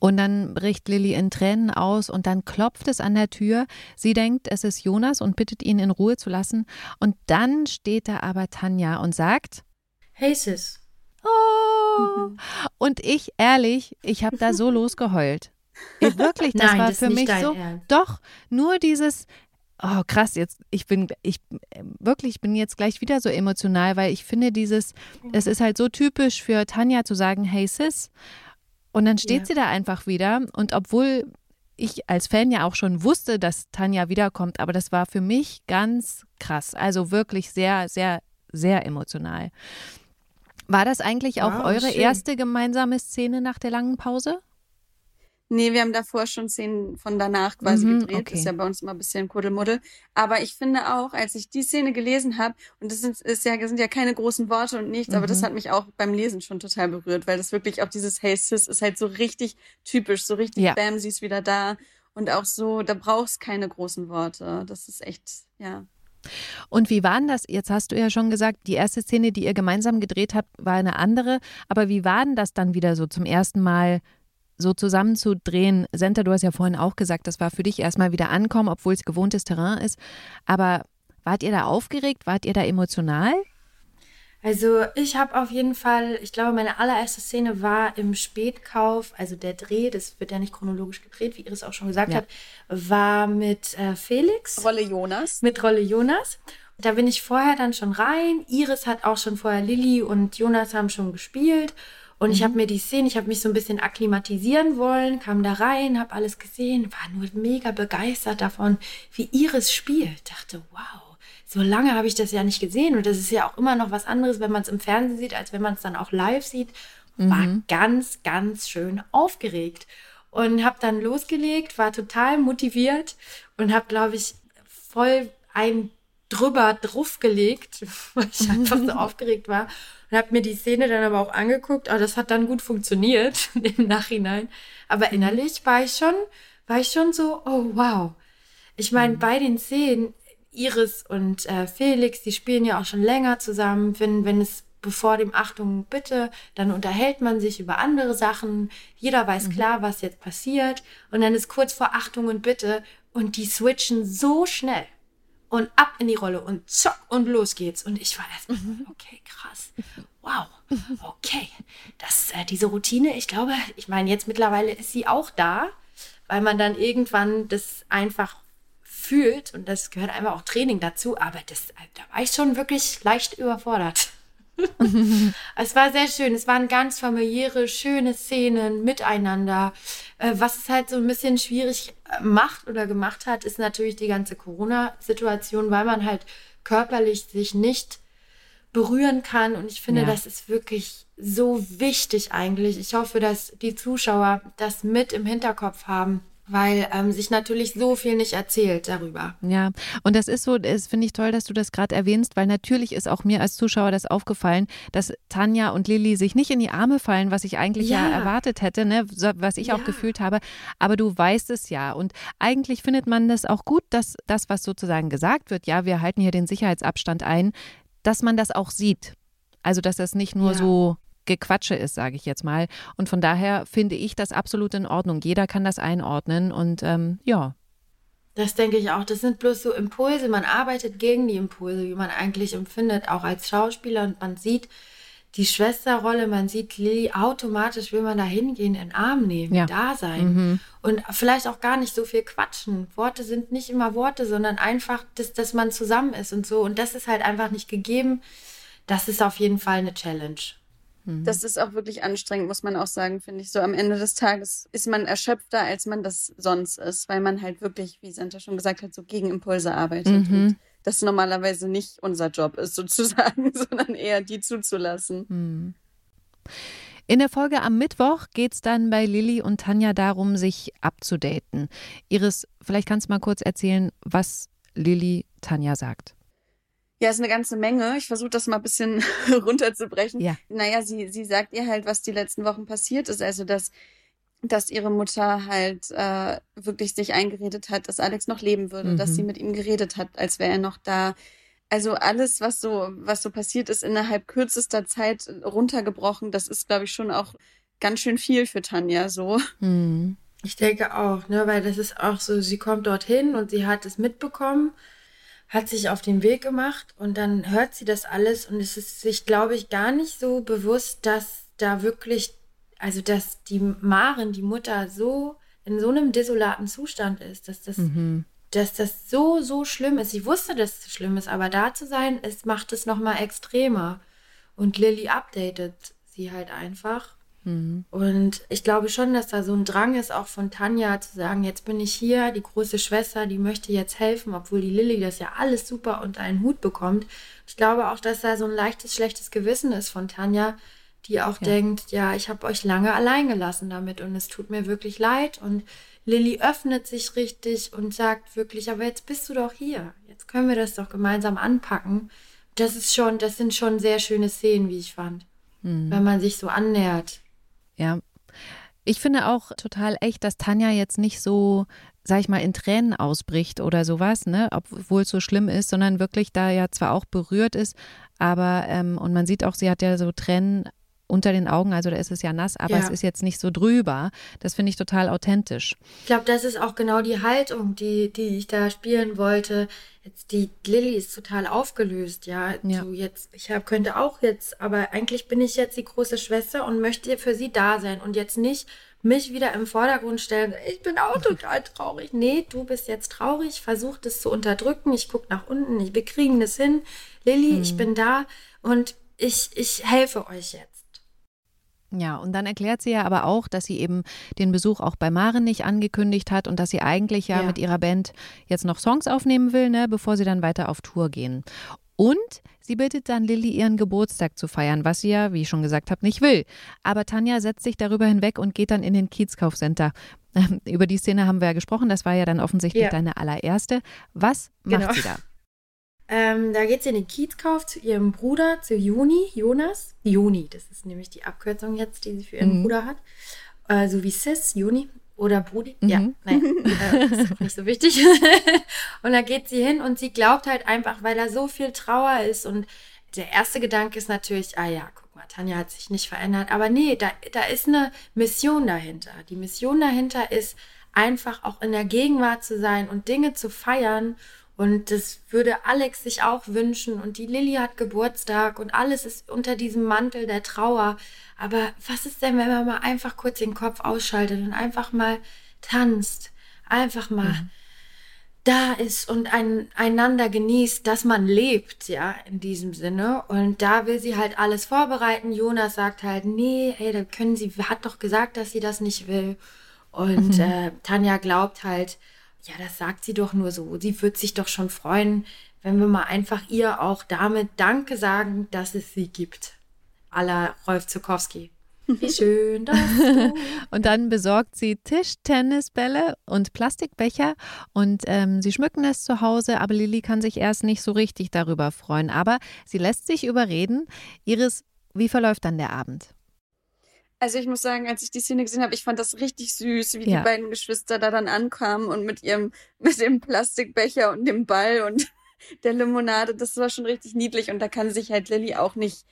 Und dann bricht Lilly in Tränen aus und dann klopft es an der Tür. Sie denkt, es ist Jonas und bittet ihn in Ruhe zu lassen. Und dann steht da aber Tanja und sagt, Hey Sis. oh. Und ich, ehrlich, ich habe da so losgeheult. Ey, wirklich, das Nein, war das ist für nicht mich dein so. Ernst. Doch, nur dieses. Oh, krass, jetzt, ich bin, ich, äh, wirklich, ich bin jetzt gleich wieder so emotional, weil ich finde dieses, es ist halt so typisch für Tanja zu sagen, hey Sis. Und dann steht Ja. sie da einfach wieder. Und obwohl ich als Fan ja auch schon wusste, dass Tanja wiederkommt, aber das war für mich ganz krass. Also wirklich sehr, sehr, sehr emotional. War das eigentlich auch Wow, eure schön. erste gemeinsame Szene nach der langen Pause? Nee, wir haben davor schon Szenen von danach quasi Mhm, gedreht. okay. Ist ja bei uns immer ein bisschen Kuddelmuddel. Aber ich finde auch, als ich die Szene gelesen habe, und das sind, ist ja, sind ja keine großen Worte und nichts, aber das Mhm. hat mich auch beim Lesen schon total berührt, weil das wirklich auch dieses Hey Sis ist halt so richtig typisch, so richtig Ja. Bam, sie ist wieder da. Und auch so, da brauchst keine großen Worte. Das ist echt, ja. Und wie war denn das? Jetzt hast du ja schon gesagt, die erste Szene, die ihr gemeinsam gedreht habt, war eine andere. Aber wie war denn das dann wieder so zum ersten Mal so zusammenzudrehen? Senta, du hast ja vorhin auch gesagt, das war für dich erstmal wieder ankommen, obwohl es gewohntes Terrain ist. Aber wart ihr da aufgeregt? Wart ihr da emotional? Also ich habe auf jeden Fall, ich glaube, meine allererste Szene war im Spätkauf, also der Dreh, das wird ja nicht chronologisch gedreht, wie Iris auch schon gesagt Ja. hat, war mit äh, Felix, Rolle Jonas. mit Rolle Jonas. Da bin ich vorher dann schon rein. Iris hat auch schon vorher Lilly und Jonas haben schon gespielt. Und ich habe mir die Szene, ich habe mich so ein bisschen akklimatisieren wollen, kam da rein, habe alles gesehen, war nur mega begeistert davon, wie Iris spielt. Dachte, wow, so lange habe ich das ja nicht gesehen. Und das ist ja auch immer noch was anderes, wenn man es im Fernsehen sieht, als wenn man es dann auch live sieht. War ganz, ganz schön aufgeregt. Und habe dann losgelegt, war total motiviert und habe, glaube ich, voll ein drüber draufgelegt, weil ich einfach so aufgeregt war. Und habe mir die Szene dann aber auch angeguckt. Oh, das hat dann gut funktioniert im Nachhinein. Aber innerlich war ich schon, war ich schon so, oh wow. Ich meine, bei den Szenen, Iris und äh, Felix, die spielen ja auch schon länger zusammen. Wenn, wenn es bevor dem Achtung bitte, dann unterhält man sich über andere Sachen. Jeder weiß klar, was jetzt passiert. Und dann ist kurz vor Achtung und bitte und die switchen so schnell und ab in die Rolle und zack und los geht's. Und ich war erst, okay, krass. Wow, okay. Das, äh, diese Routine, ich glaube, ich meine, jetzt mittlerweile ist sie auch da, weil man dann irgendwann das einfach fühlt und das gehört einfach auch Training dazu. Aber das, äh, da war ich schon wirklich leicht überfordert. Es war sehr schön. Es waren ganz familiäre, schöne Szenen miteinander. Äh, was es halt so ein bisschen schwierig äh, macht oder gemacht hat, ist natürlich die ganze Corona-Situation, weil man halt körperlich sich nicht berühren kann. Und ich finde, Ja. das ist wirklich so wichtig eigentlich. Ich hoffe, dass die Zuschauer das mit im Hinterkopf haben, weil ähm, sich natürlich so viel nicht erzählt darüber. Ja, und das ist so, das finde ich toll, dass du das gerade erwähnst, weil natürlich ist auch mir als Zuschauer das aufgefallen, dass Tanja und Lilly sich nicht in die Arme fallen, was ich eigentlich ja, Ja. erwartet hätte, ne, so, was ich auch Ja. gefühlt habe. Aber du weißt es ja. Und eigentlich findet man das auch gut, dass das, was sozusagen gesagt wird, ja, wir halten hier den Sicherheitsabstand ein, dass man das auch sieht. Also, dass das nicht nur Ja. so Gequatsche ist, sage ich jetzt mal. Und von daher finde ich das absolut in Ordnung. Jeder kann das einordnen und ähm, ja. Das denke ich auch. Das sind bloß so Impulse. Man arbeitet gegen die Impulse, wie man eigentlich empfindet, auch als Schauspieler. Und man sieht die Schwesterrolle, man sieht Lilly, automatisch will man da hingehen, in den Arm nehmen, Ja. da sein. Mhm. Und vielleicht auch gar nicht so viel quatschen. Worte sind nicht immer Worte, sondern einfach, dass, dass man zusammen ist und so. Und das ist halt einfach nicht gegeben. Das ist auf jeden Fall eine Challenge. Das ist auch wirklich anstrengend, muss man auch sagen, finde ich. So am Ende des Tages ist man erschöpfter, als man das sonst ist, weil man halt wirklich, wie Santa schon gesagt hat, so gegen Impulse arbeitet. Mhm. Und das normalerweise nicht unser Job ist, sozusagen, sondern eher die zuzulassen. Hm. In der Folge am Mittwoch geht es dann bei Lilly und Tanja darum, sich abzudaten. Iris, vielleicht kannst du mal kurz erzählen, was Lilly Tanja sagt. Ja, ist eine ganze Menge. Ich versuche das mal ein bisschen runterzubrechen. Ja. Naja, sie, sie sagt ihr halt, was die letzten Wochen passiert ist. Also, dass, dass ihre Mutter halt äh, wirklich sich eingeredet hat, dass Alex noch leben würde, Mhm. dass sie mit ihm geredet hat, als wäre er noch da. Also alles, was so, was so passiert ist, innerhalb kürzester Zeit runtergebrochen, das ist, glaube ich, schon auch ganz schön viel für Tanja so. Hm. Ich denke auch, ne, weil das ist auch so, sie kommt dorthin und sie hat es mitbekommen, hat sich auf den Weg gemacht und dann hört sie das alles und es ist sich, glaube ich, gar nicht so bewusst, dass da wirklich, also dass die Maren, die Mutter, so in so einem desolaten Zustand ist, dass das, Mhm. dass das so, so schlimm ist. Sie wusste, dass es schlimm ist, aber da zu sein, es macht es nochmal extremer. Und Lilly updatet sie halt einfach. Mhm. Und ich glaube schon, dass da so ein Drang ist, auch von Tanja zu sagen, jetzt bin ich hier, die große Schwester, die möchte jetzt helfen, obwohl die Lilly das ja alles super unter einen Hut bekommt. Ich glaube auch, dass da so ein leichtes, schlechtes Gewissen ist von Tanja, die auch Ja. denkt, ja, ich habe euch lange allein gelassen damit und es tut mir wirklich leid. Und Lilly öffnet sich richtig und sagt wirklich, aber jetzt bist du doch hier. Jetzt können wir das doch gemeinsam anpacken. Das ist schon, das sind schon sehr schöne Szenen, wie ich fand. Mhm. Wenn man sich so annähert. Ja. Ich finde auch total echt, dass Tanja jetzt nicht so, sag ich mal, in Tränen ausbricht oder sowas, ne, obwohl es so schlimm ist, sondern wirklich da ja zwar auch berührt ist, aber, ähm, und man sieht auch, sie hat ja so Tränen unter den Augen, also da ist es ja nass, aber Ja. es ist jetzt nicht so drüber. Das finde ich total authentisch. Ich glaube, das ist auch genau die Haltung, die, die ich da spielen wollte. Jetzt die Lilly ist total aufgelöst, ja. Ja. So jetzt, ich hab, könnte auch jetzt, aber eigentlich bin ich jetzt die große Schwester und möchte für sie da sein und jetzt nicht mich wieder im Vordergrund stellen. Ich bin auch total traurig. Nee, du bist jetzt traurig, versuch das zu unterdrücken. Ich guck nach unten, ich, wir kriegen das hin. Lilly, ich bin da und ich, ich helfe euch jetzt. Ja, und dann erklärt sie ja aber auch, dass sie eben den Besuch auch bei Maren nicht angekündigt hat und dass sie eigentlich ja, Ja. mit ihrer Band jetzt noch Songs aufnehmen will, ne, bevor sie dann weiter auf Tour gehen. Und sie bittet dann Lilly, ihren Geburtstag zu feiern, was sie ja, wie ich schon gesagt habe, nicht will. Aber Tanja setzt sich darüber hinweg und geht dann in den Kiezkaufcenter. Über die Szene haben wir ja gesprochen, das war ja dann offensichtlich Ja. deine allererste. Was macht Genau. sie da? Ähm, da geht sie in den Kiezkauf zu ihrem Bruder, zu Juni, Jonas. Juni, das ist nämlich die Abkürzung jetzt, die sie für ihren Mhm. Bruder hat. Äh, so wie Sis, Juni oder Brudi. Mhm. Ja, naja, äh, ist auch nicht so wichtig. und da geht sie hin und sie glaubt halt einfach, weil da so viel Trauer ist. Und der erste Gedanke ist natürlich, ah ja, guck mal, Tanja hat sich nicht verändert. Aber nee, da, da ist eine Mission dahinter. Die Mission dahinter ist einfach auch in der Gegenwart zu sein und Dinge zu feiern. Und das würde Alex sich auch wünschen. Und die Lilly hat Geburtstag und alles ist unter diesem Mantel der Trauer. Aber was ist denn, wenn man mal einfach kurz den Kopf ausschaltet und einfach mal tanzt? Einfach mal da ist und ein, einander genießt, dass man lebt, ja, in diesem Sinne. Und da will sie halt alles vorbereiten. Jonas sagt halt, nee, ey, da können sie, hat doch gesagt, dass sie das nicht will. Und äh, Tanja glaubt halt, ja, das sagt sie doch nur so. Sie wird sich doch schon freuen, wenn wir mal einfach ihr auch damit Danke sagen, dass es sie gibt. A la Rolf Zukowski. Wie schön, dass du Und dann besorgt sie Tischtennisbälle und Plastikbecher und ähm, sie schmücken es zu Hause, aber Lilly kann sich erst nicht so richtig darüber freuen. Aber sie lässt sich überreden. Iris, wie verläuft dann der Abend? Also ich muss sagen, als ich die Szene gesehen habe, ich fand das richtig süß, wie Ja. die beiden Geschwister da dann ankamen und mit ihrem, mit dem Plastikbecher und dem Ball und der Limonade, das war schon richtig niedlich und da kann sich halt Lilly auch nicht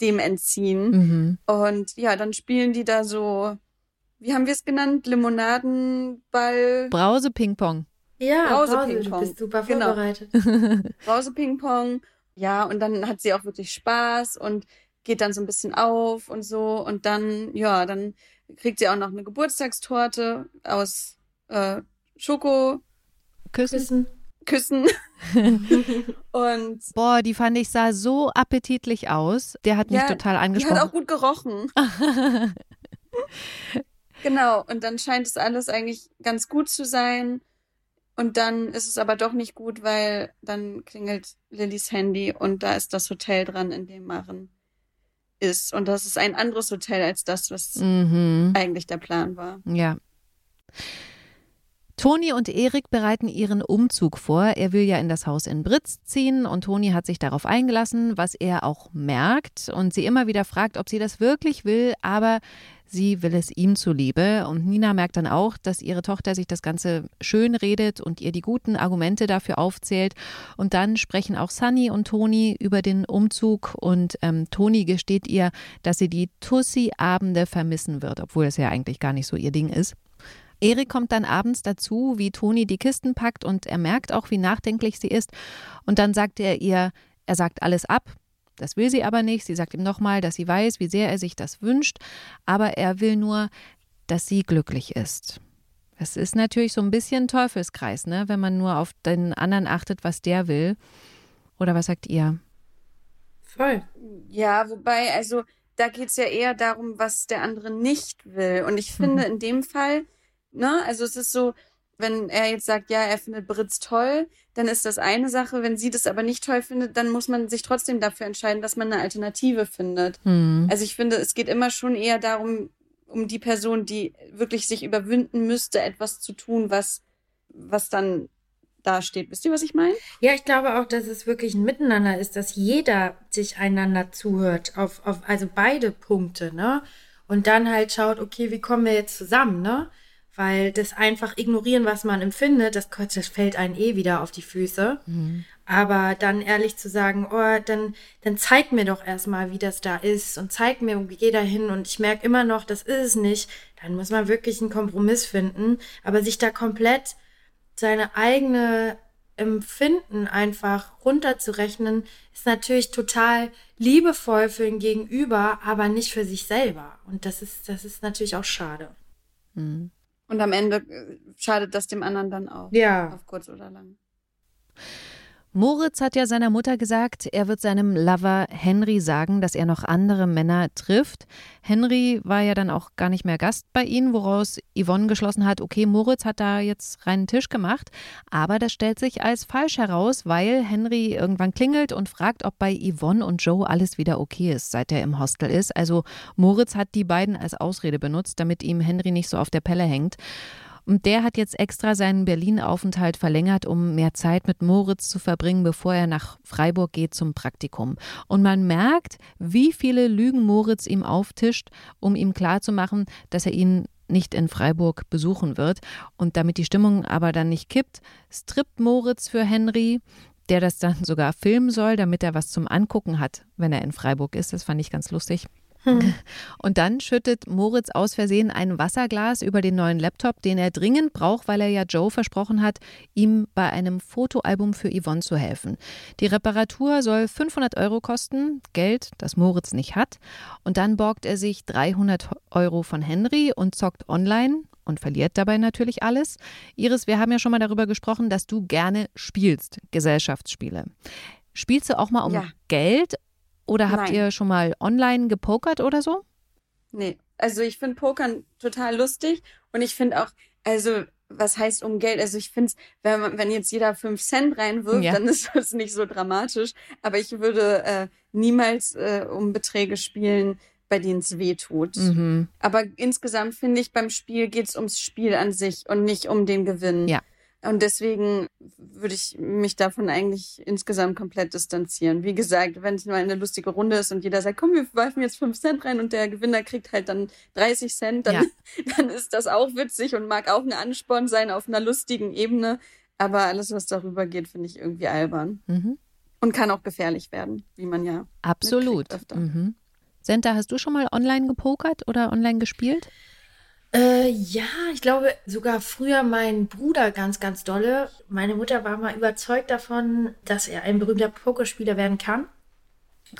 dem entziehen. Mhm. Und ja, dann spielen die da so, wie haben wir es genannt? Limonadenball, Brause Ping-Pong. Ja, Brause Brause, du Ping-Pong. bist super Genau. vorbereitet. Brause Ping-Pong. Ja, und dann hat sie auch wirklich Spaß und geht dann so ein bisschen auf und so. Und dann, ja, dann kriegt sie auch noch eine Geburtstagstorte aus äh, Schoko. Küssen. Küssen. Und Boah, die fand ich sah so appetitlich aus. Der hat mich Ja, total die hat angesprochen. auch gut gerochen. Genau. Und dann scheint es alles eigentlich ganz gut zu sein. Und dann ist es aber doch nicht gut, weil dann klingelt Lillys Handy und da ist das Hotel dran, in dem Maren ist und das ist ein anderes Hotel als das, was Mhm. eigentlich der Plan war. Ja. Toni und Erik bereiten ihren Umzug vor. Er will ja in das Haus in Britz ziehen und Toni hat sich darauf eingelassen, was er auch merkt und sie immer wieder fragt, ob sie das wirklich will, aber sie will es ihm zuliebe. Und Nina merkt dann auch, dass ihre Tochter sich das Ganze schön redet und ihr die guten Argumente dafür aufzählt. Und dann sprechen auch Sunny und Toni über den Umzug und ähm, Toni gesteht ihr, dass sie die Tussi-Abende vermissen wird, obwohl es ja eigentlich gar nicht so ihr Ding ist. Erik kommt dann abends dazu, wie Toni die Kisten packt und er merkt auch, wie nachdenklich sie ist. Und dann sagt er ihr, er sagt alles ab. Das will sie aber nicht. Sie sagt ihm nochmal, dass sie weiß, wie sehr er sich das wünscht. Aber er will nur, dass sie glücklich ist. Es ist natürlich so ein bisschen Teufelskreis, ne? wenn man nur auf den anderen achtet, was der will. Oder was sagt ihr? Voll. Ja, wobei, also da geht's ja eher darum, was der andere nicht will. Und ich finde in dem Fall, ne, also es ist so, wenn er jetzt sagt, ja, er findet Britz toll, dann ist das eine Sache. Wenn sie das aber nicht toll findet, dann muss man sich trotzdem dafür entscheiden, dass man eine Alternative findet. Hm. Also ich finde, es geht immer schon eher darum, um die Person, die wirklich sich überwinden müsste, etwas zu tun, was, was dann da steht. Wisst ihr, was ich meine? Ja, ich glaube auch, dass es wirklich ein Miteinander ist, dass jeder sich einander zuhört, auf, auf also beide Punkte, ne? Und dann halt schaut, okay, wie kommen wir jetzt zusammen, ne? Weil das einfach ignorieren, was man empfindet, das, das fällt einen eh wieder auf die Füße. Aber dann ehrlich zu sagen, oh, dann, dann zeig mir doch erstmal, wie das da ist und zeig mir, wo geht da hin und ich merke immer noch, das ist es nicht, dann muss man wirklich einen Kompromiss finden. Aber sich da komplett seine eigene Empfinden einfach runterzurechnen, ist natürlich total liebevoll für den Gegenüber, aber nicht für sich selber. Und das ist, das ist natürlich auch schade. Und am Ende äh, schadet das dem anderen dann auch. Ja. Auf kurz oder lang. Moritz hat ja seiner Mutter gesagt, er wird seinem Lover Henry sagen, dass er noch andere Männer trifft. Henry war ja dann auch gar nicht mehr Gast bei ihnen, woraus Yvonne geschlossen hat, okay, Moritz hat da jetzt reinen Tisch gemacht. Aber das stellt sich als falsch heraus, weil Henry irgendwann klingelt und fragt, ob bei Yvonne und Joe alles wieder okay ist, seit er im Hostel ist. Also Moritz hat die beiden als Ausrede benutzt, damit ihm Henry nicht so auf der Pelle hängt. Und der hat jetzt extra seinen Berlin-Aufenthalt verlängert, um mehr Zeit mit Moritz zu verbringen, bevor er nach Freiburg geht zum Praktikum. Und man merkt, wie viele Lügen Moritz ihm auftischt, um ihm klarzumachen, dass er ihn nicht in Freiburg besuchen wird. Und damit die Stimmung aber dann nicht kippt, strippt Moritz für Henry, der das dann sogar filmen soll, damit er was zum Angucken hat, wenn er in Freiburg ist. Das fand ich ganz lustig. Und dann schüttet Moritz aus Versehen ein Wasserglas über den neuen Laptop, den er dringend braucht, weil er ja Joe versprochen hat, ihm bei einem Fotoalbum für Yvonne zu helfen. Die Reparatur soll 500 Euro kosten, Geld, das Moritz nicht hat. Und dann borgt er sich 300 Euro von Henry und zockt online und verliert dabei natürlich alles. Iris, wir haben ja schon mal darüber gesprochen, dass du gerne spielst, Gesellschaftsspiele. Spielst du auch mal um Ja. Geld oder habt Nein. ihr schon mal online gepokert oder so? Nee, also ich finde Pokern total lustig und ich finde auch, also was heißt um Geld? Also ich finde es, wenn, man- wenn jetzt jeder fünf Cent reinwirft, Ja. dann ist das nicht so dramatisch. Aber ich würde äh, niemals äh, um Beträge spielen, bei denen es weh tut. Mhm. Aber insgesamt finde ich, beim Spiel geht es ums Spiel an sich und nicht um den Gewinn. Ja. Und deswegen würde ich mich davon eigentlich insgesamt komplett distanzieren. Wie gesagt, wenn es mal eine lustige Runde ist und jeder sagt, komm, wir werfen jetzt fünf Cent rein und der Gewinner kriegt halt dann 30 Cent, dann, Ja. dann ist das auch witzig und mag auch ein Ansporn sein auf einer lustigen Ebene. Aber alles, was darüber geht, finde ich irgendwie albern. Mhm. Und kann auch gefährlich werden, wie man ja. Absolut. Mhm. Senta, hast du schon mal online gepokert oder online gespielt? Äh, ja, ich glaube sogar früher mein Bruder ganz, ganz dolle. Meine Mutter war mal überzeugt davon, dass er ein berühmter Pokerspieler werden kann.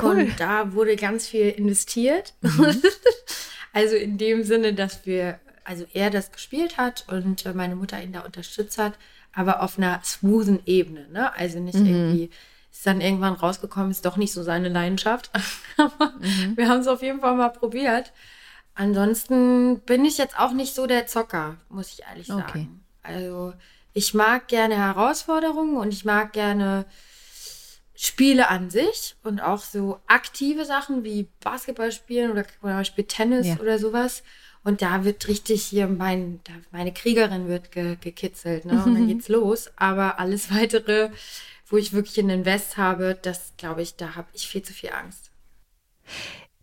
Cool. Und da wurde ganz viel investiert. also in dem Sinne, dass wir, also er das gespielt hat und äh, meine Mutter ihn da unterstützt hat, aber auf einer smoothen Ebene, ne? Also nicht irgendwie, ist dann irgendwann rausgekommen, ist doch nicht so seine Leidenschaft. aber wir haben es auf jeden Fall mal probiert. Ansonsten bin ich jetzt auch nicht so der Zocker, muss ich ehrlich sagen. Okay. Also ich mag gerne Herausforderungen und ich mag gerne Spiele an sich und auch so aktive Sachen wie Basketball spielen oder zum Beispiel Tennis Ja. oder sowas. Und da wird richtig hier mein, da, meine Kriegerin wird ge, gekitzelt, ne? Und dann geht's los. Aber alles weitere, wo ich wirklich einen Invest habe, das glaube ich, da habe ich viel zu viel Angst.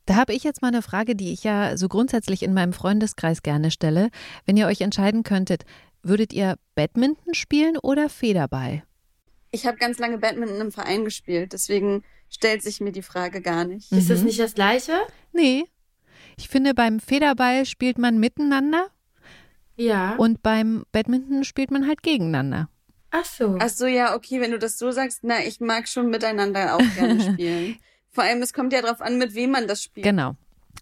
Da habe ich jetzt mal eine Frage, die ich ja so grundsätzlich in meinem Freundeskreis gerne stelle. Wenn ihr euch entscheiden könntet, würdet ihr Badminton spielen oder Federball? Ich habe ganz lange Badminton im Verein gespielt, deswegen stellt sich mir die Frage gar nicht. Ist das Mhm. nicht das Gleiche? Nee. Ich finde, beim Federball spielt man miteinander Ja. und beim Badminton spielt man halt gegeneinander. Ach so. Ach so, ja, okay, wenn du das so sagst, na, ich mag schon miteinander auch gerne spielen. Vor allem, es kommt ja darauf an, mit wem man das spielt. Genau.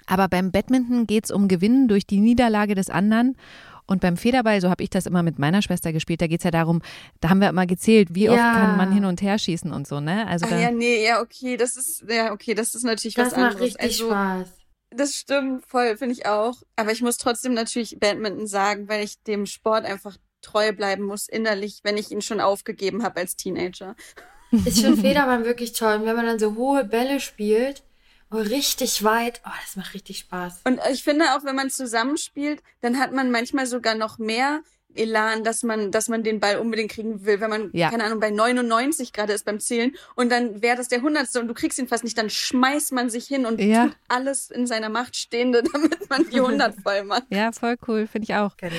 Aber beim Badminton geht es um Gewinnen durch die Niederlage des anderen. Und beim Federball, so habe ich das immer mit meiner Schwester gespielt, da geht es ja darum, da haben wir immer gezählt, wie oft Ja. kann man hin und her schießen und so, ne? Also Ach ja, nee, ja, okay, das ist, ja, okay, das ist natürlich das was macht anderes. richtig also, Spaß. Das stimmt, voll, finde ich auch. Aber ich muss trotzdem natürlich Badminton sagen, weil ich dem Sport einfach treu bleiben muss, innerlich, wenn ich ihn schon aufgegeben habe als Teenager. Ich finde Federball wirklich toll. Und wenn man dann so hohe Bälle spielt und richtig weit, oh, das macht richtig Spaß. Und ich finde auch, wenn man zusammenspielt, dann hat man manchmal sogar noch mehr Elan, dass man, dass man den Ball unbedingt kriegen will, wenn man, Ja. keine Ahnung, bei 99 gerade ist beim Zählen und dann wäre das der Hundertste und du kriegst ihn fast nicht, dann schmeißt man sich hin und Ja. tut alles in seiner Macht Stehende, damit man die 100 voll macht. ja, voll cool, finde ich auch. Genau.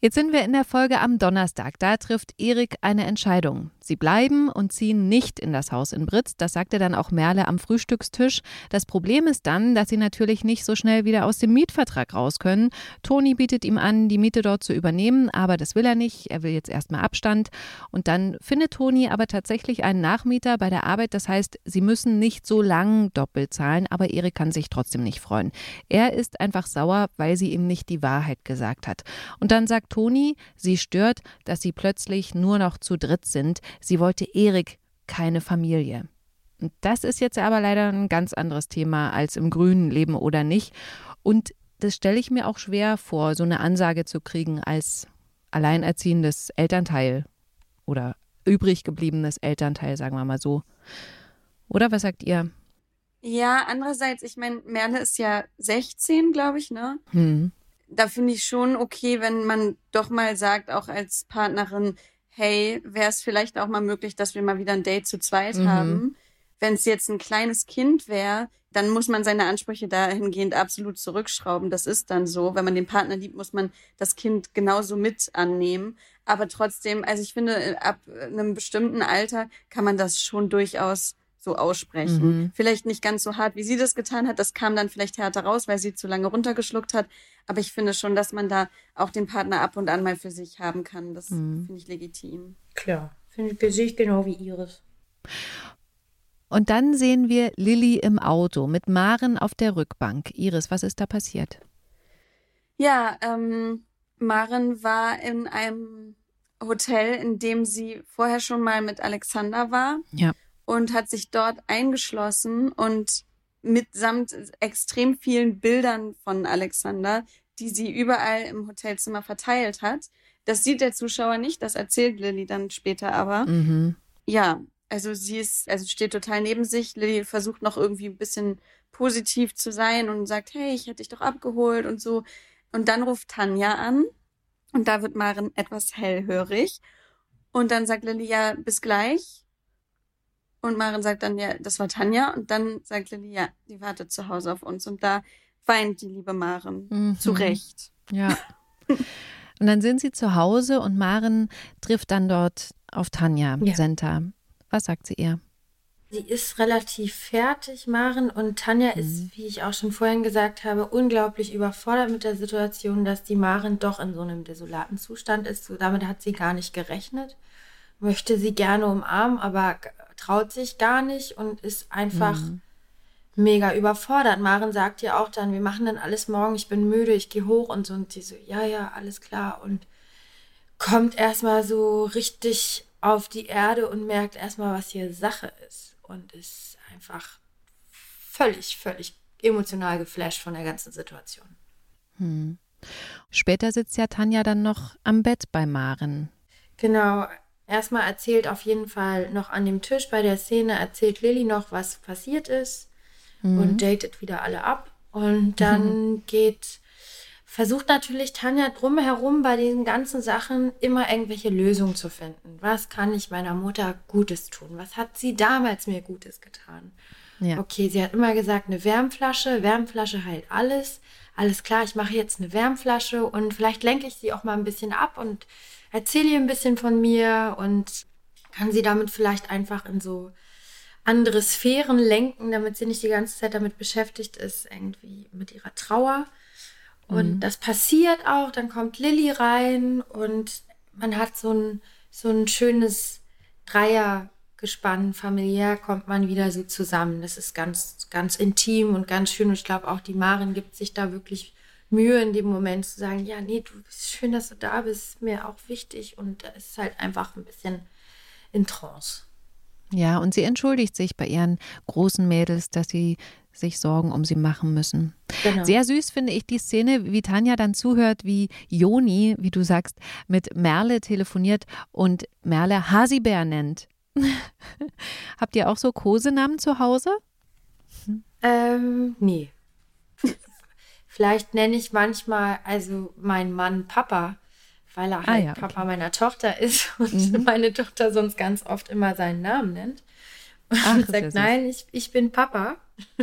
Jetzt sind wir in der Folge am Donnerstag. Da trifft Erik eine Entscheidung. Sie bleiben und ziehen nicht in das Haus in Britz. Das sagte dann auch Merle am Frühstückstisch. Das Problem ist dann, dass sie natürlich nicht so schnell wieder aus dem Mietvertrag raus können. Toni bietet ihm an, die Miete dort zu übernehmen, aber das will er nicht. Er will jetzt erstmal Abstand. Und dann findet Toni aber tatsächlich einen Nachmieter bei der Arbeit. Das heißt, sie müssen nicht so lang doppelt zahlen, aber Erik kann sich trotzdem nicht freuen. Er ist einfach sauer, weil sie ihm nicht die Wahrheit gesagt hat. Und dann sagt Toni, sie stört, dass sie plötzlich nur noch zu dritt sind. Sie wollte Erik keine Familie. Und das ist jetzt aber leider ein ganz anderes Thema als im grünen Leben oder nicht. Und das stelle ich mir auch schwer vor, so eine Ansage zu kriegen als alleinerziehendes Elternteil oder übrig gebliebenes Elternteil, sagen wir mal so. Oder was sagt ihr? Ja, andererseits, ich meine, Merle ist ja 16, glaube ich, ne? Hm. da finde ich schon okay, wenn man doch mal sagt, auch als Partnerin, hey, wäre es vielleicht auch mal möglich, dass wir mal wieder ein Date zu zweit Mhm. haben. Wenn es jetzt ein kleines Kind wäre, dann muss man seine Ansprüche dahingehend absolut zurückschrauben. Das ist dann so. Wenn man den Partner liebt, muss man das Kind genauso mit annehmen. Aber trotzdem, also ich finde, ab einem bestimmten Alter kann man das schon durchaus so aussprechen. Mhm. Vielleicht nicht ganz so hart, wie sie das getan hat. Das kam dann vielleicht härter raus, weil sie zu lange runtergeschluckt hat. Aber ich finde schon, dass man da auch den Partner ab und an mal für sich haben kann. Das Mhm. finde ich legitim. Klar. Finde ich, sehe ich genau wie Iris. Und dann sehen wir Lilly im Auto mit Maren auf der Rückbank. Iris, was ist da passiert? Ja, ähm, Maren war in einem Hotel, in dem sie vorher schon mal mit Alexander war. Ja. Und hat sich dort eingeschlossen und mitsamt extrem vielen Bildern von Alexander, die sie überall im Hotelzimmer verteilt hat. Das sieht der Zuschauer nicht, das erzählt Lilly dann später aber. Mhm. Ja, also sie ist, also steht total neben sich. Lilly versucht noch irgendwie ein bisschen positiv zu sein und sagt, hey, ich hätte dich doch abgeholt und so. Und dann ruft Tanja an und da wird Maren etwas hellhörig. Und dann sagt Lilly, ja, bis gleich. Und Maren sagt dann, ja, das war Tanja. Und dann sagt Lilly, ja, die wartet zu Hause auf uns. Und da weint die liebe Maren. Mhm. Zu Recht. Ja. Und dann sind sie zu Hause und Maren trifft dann dort auf Tanja Ja. Senta. Was sagt sie ihr? Sie ist relativ fertig, Maren, und Tanja ist, wie ich auch schon vorhin gesagt habe, unglaublich überfordert mit der Situation, dass die Maren doch in so einem desolaten Zustand ist. So, damit hat sie gar nicht gerechnet. Möchte sie gerne umarmen, aber traut sich gar nicht und ist einfach mega überfordert. Maren sagt ja auch dann, wir machen dann alles morgen, ich bin müde, ich gehe hoch und so. Und sie so, ja, ja, alles klar. Und kommt erstmal so richtig auf die Erde und merkt erstmal, was hier Sache ist. Und ist einfach völlig, völlig emotional geflasht von der ganzen Situation. Hm. Später sitzt ja Tanja dann noch am Bett bei Maren. Genau. Erstmal erzählt auf jeden Fall noch an dem Tisch bei der Szene, erzählt Lilly noch, was passiert ist mhm. und datet wieder alle ab. Und dann mhm. geht, versucht natürlich Tanja drumherum bei diesen ganzen Sachen immer irgendwelche Lösungen zu finden. Was kann ich meiner Mutter Gutes tun? Was hat sie damals mir Gutes getan? Ja. Okay, sie hat immer gesagt, eine Wärmflasche, Wärmflasche heilt alles. Alles klar, ich mache jetzt eine Wärmflasche und vielleicht lenke ich sie auch mal ein bisschen ab und erzähle ihr ein bisschen von mir und kann sie damit vielleicht einfach in so andere Sphären lenken, damit sie nicht die ganze Zeit damit beschäftigt ist, irgendwie mit ihrer Trauer. Und mhm. das passiert auch, dann kommt Lilly rein und man hat so ein, so ein schönes Dreiergespann, familiär kommt man wieder so zusammen. Das ist ganz, ganz intim und ganz schön. Und ich glaube auch, die Marin gibt sich da wirklich Mühe in dem Moment zu sagen, ja, nee, du bist schön, dass du da bist, mir auch wichtig und es ist halt einfach ein bisschen in Trance. Ja, und sie entschuldigt sich bei ihren großen Mädels, dass sie sich Sorgen um sie machen müssen. Genau. Sehr süß finde ich die Szene, wie Tanja dann zuhört, wie Joni, wie du sagst, mit Merle telefoniert und Merle Hasibär nennt. Habt ihr auch so Kosenamen zu Hause? Ähm, nee. Vielleicht nenne ich manchmal also meinen Mann Papa, weil er ah halt ja, okay. Papa meiner Tochter ist und mhm. meine Tochter sonst ganz oft immer seinen Namen nennt. Und Ach, sagt, nein, ich, ich bin Papa.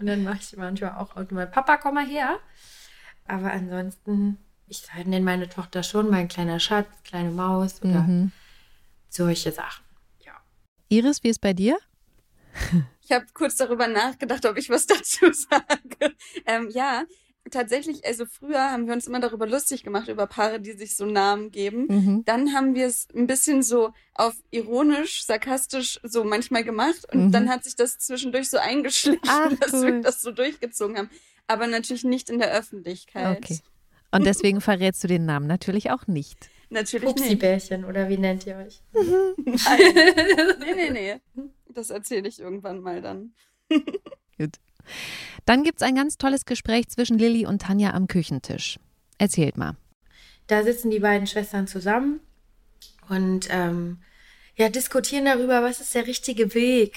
und dann mache ich manchmal auch automatisch, Papa, komm mal her. Aber ansonsten, ich nenne meine Tochter schon mein kleiner Schatz, kleine Maus oder mhm. solche Sachen. Ja. Iris, wie ist bei dir? Ich habe kurz darüber nachgedacht, ob ich was dazu sage. Ähm, ja, tatsächlich, also früher haben wir uns immer darüber lustig gemacht, über Paare, die sich so Namen geben. Mhm. Dann haben wir es ein bisschen so auf ironisch, sarkastisch so manchmal gemacht und mhm. dann hat sich das zwischendurch so eingeschlichen, Ach, dass cool. wir das so durchgezogen haben. Aber natürlich nicht in der Öffentlichkeit. Okay. Und deswegen verrätst du den Namen natürlich auch nicht. Natürlich nicht. Bärchen oder wie nennt ihr euch? Nein. nee, nee, nee. Das erzähle ich irgendwann mal dann. Gut. Dann gibt es ein ganz tolles Gespräch zwischen Lilly und Tanja am Küchentisch. Erzählt mal. Da sitzen die beiden Schwestern zusammen und ähm, ja, diskutieren darüber, was ist der richtige Weg.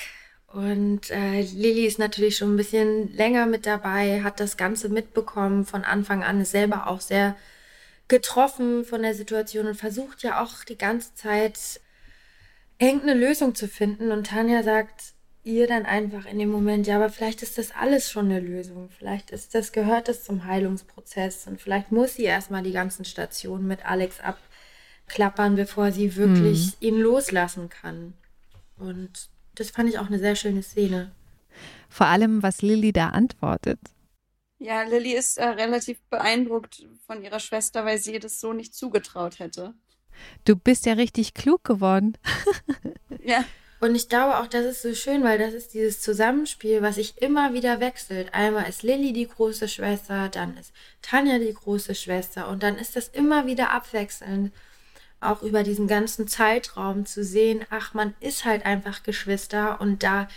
Und äh, Lilly ist natürlich schon ein bisschen länger mit dabei, hat das Ganze mitbekommen von Anfang an, ist selber auch sehr getroffen von der Situation und versucht ja auch die ganze Zeit irgendeine Lösung zu finden. Und Tanja sagt ihr dann einfach in dem Moment, ja, aber vielleicht ist das alles schon eine Lösung. Vielleicht ist das, gehört das zum Heilungsprozess und vielleicht muss sie erstmal die ganzen Stationen mit Alex abklappern, bevor sie wirklich mhm. ihn loslassen kann. Und das fand ich auch eine sehr schöne Szene. Vor allem, was Lilly da antwortet. Ja, Lilly ist äh, relativ beeindruckt von ihrer Schwester, weil sie ihr das so nicht zugetraut hätte. Du bist ja richtig klug geworden. ja. Und ich glaube auch, das ist so schön, weil das ist dieses Zusammenspiel, was sich immer wieder wechselt. Einmal ist Lilly die große Schwester, dann ist Tanja die große Schwester und dann ist das immer wieder abwechselnd. Auch über diesen ganzen Zeitraum zu sehen, ach, man ist halt einfach Geschwister und da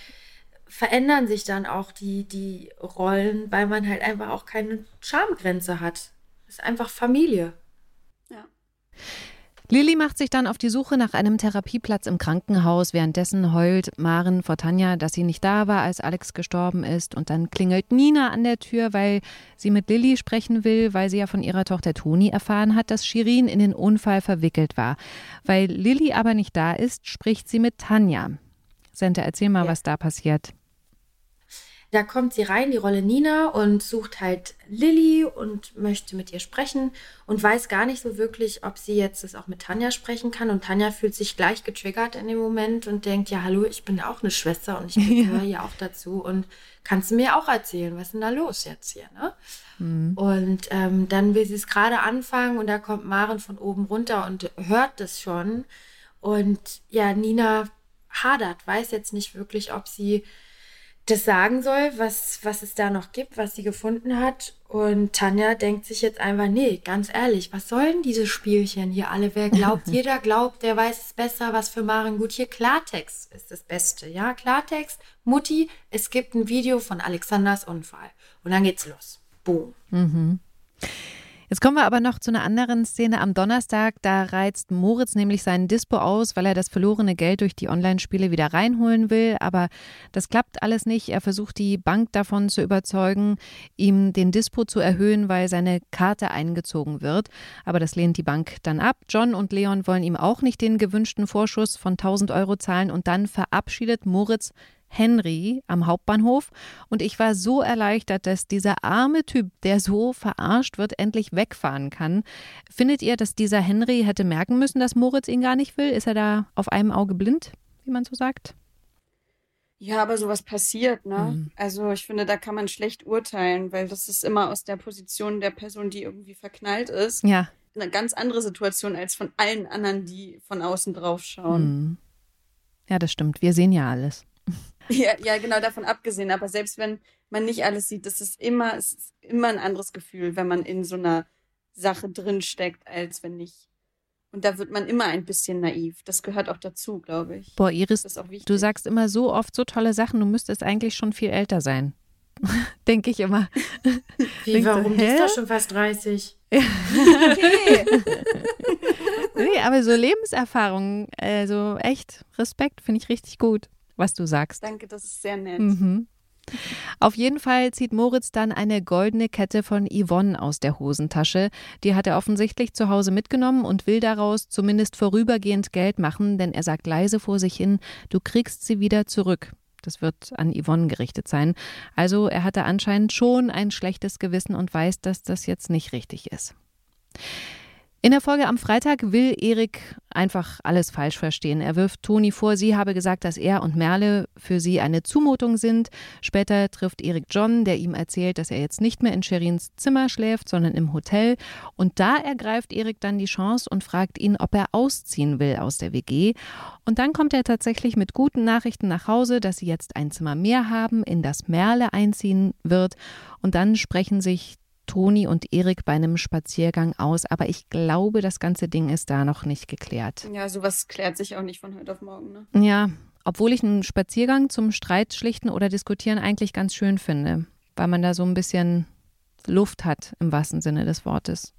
verändern sich dann auch die, die Rollen, weil man halt einfach auch keine Schamgrenze hat. Es ist einfach Familie. Ja. Lilly macht sich dann auf die Suche nach einem Therapieplatz im Krankenhaus. Währenddessen heult Maren vor Tanja, dass sie nicht da war, als Alex gestorben ist. Und dann klingelt Nina an der Tür, weil sie mit Lilly sprechen will, weil sie ja von ihrer Tochter Toni erfahren hat, dass Shirin in den Unfall verwickelt war. Weil Lilly aber nicht da ist, spricht sie mit Tanja. Sente, erzähl mal, ja. was da passiert. Da kommt sie rein, die Rolle Nina, und sucht halt Lilly und möchte mit ihr sprechen und weiß gar nicht so wirklich, ob sie jetzt das auch mit Tanja sprechen kann. Und Tanja fühlt sich gleich getriggert in dem Moment und denkt, ja, hallo, ich bin auch eine Schwester und ich gehöre ja. hier auch dazu. Und kannst du mir auch erzählen, was ist denn da los jetzt hier, ne? Mhm. Und ähm, dann will sie es gerade anfangen und da kommt Maren von oben runter und hört das schon. Und ja, Nina hadert, weiß jetzt nicht wirklich, ob sie das sagen soll, was, was es da noch gibt, was sie gefunden hat. Und Tanja denkt sich jetzt einfach, nee, ganz ehrlich, was sollen diese Spielchen hier alle? Wer glaubt, jeder glaubt, der weiß es besser, was für Maren gut hier. Klartext ist das Beste, ja? Klartext, Mutti, es gibt ein Video von Alexanders Unfall. Und dann geht's los. Boom. Mhm. Jetzt kommen wir aber noch zu einer anderen Szene am Donnerstag. Da reizt Moritz nämlich seinen Dispo aus, weil er das verlorene Geld durch die Online-Spiele wieder reinholen will. Aber das klappt alles nicht. Er versucht die Bank davon zu überzeugen, ihm den Dispo zu erhöhen, weil seine Karte eingezogen wird. Aber das lehnt die Bank dann ab. John und Leon wollen ihm auch nicht den gewünschten Vorschuss von 1000 Euro zahlen. Und dann verabschiedet Moritz Henry am Hauptbahnhof und ich war so erleichtert, dass dieser arme Typ, der so verarscht wird, endlich wegfahren kann. Findet ihr, dass dieser Henry hätte merken müssen, dass Moritz ihn gar nicht will? Ist er da auf einem Auge blind, wie man so sagt? Ja, aber sowas passiert, ne? Mhm. Also ich finde, da kann man schlecht urteilen, weil das ist immer aus der Position der Person, die irgendwie verknallt ist. Ja. Eine ganz andere Situation als von allen anderen, die von außen drauf schauen. Mhm. Ja, das stimmt. Wir sehen ja alles. Ja, ja, genau, davon abgesehen. Aber selbst wenn man nicht alles sieht, das ist immer, es ist immer ein anderes Gefühl, wenn man in so einer Sache drinsteckt, als wenn nicht. Und da wird man immer ein bisschen naiv. Das gehört auch dazu, glaube ich. Boah, Iris, du sagst immer so oft so tolle Sachen, du müsstest eigentlich schon viel älter sein. Denke ich immer. Wie, warum? Du, ist doch schon fast 30. okay. nee, aber so Lebenserfahrung, also echt Respekt, finde ich richtig gut was du sagst. Danke, das ist sehr nett. Mhm. Auf jeden Fall zieht Moritz dann eine goldene Kette von Yvonne aus der Hosentasche. Die hat er offensichtlich zu Hause mitgenommen und will daraus zumindest vorübergehend Geld machen, denn er sagt leise vor sich hin, du kriegst sie wieder zurück. Das wird an Yvonne gerichtet sein. Also er hatte anscheinend schon ein schlechtes Gewissen und weiß, dass das jetzt nicht richtig ist. In der Folge am Freitag will Erik einfach alles falsch verstehen. Er wirft Toni vor, sie habe gesagt, dass er und Merle für sie eine Zumutung sind. Später trifft Erik John, der ihm erzählt, dass er jetzt nicht mehr in Sherins Zimmer schläft, sondern im Hotel. Und da ergreift Erik dann die Chance und fragt ihn, ob er ausziehen will aus der WG. Und dann kommt er tatsächlich mit guten Nachrichten nach Hause, dass sie jetzt ein Zimmer mehr haben, in das Merle einziehen wird. Und dann sprechen sich Toni und Erik bei einem Spaziergang aus, aber ich glaube, das ganze Ding ist da noch nicht geklärt. Ja, sowas klärt sich auch nicht von heute auf morgen, ne? Ja, obwohl ich einen Spaziergang zum Streit schlichten oder diskutieren eigentlich ganz schön finde, weil man da so ein bisschen Luft hat im wahrsten Sinne des Wortes.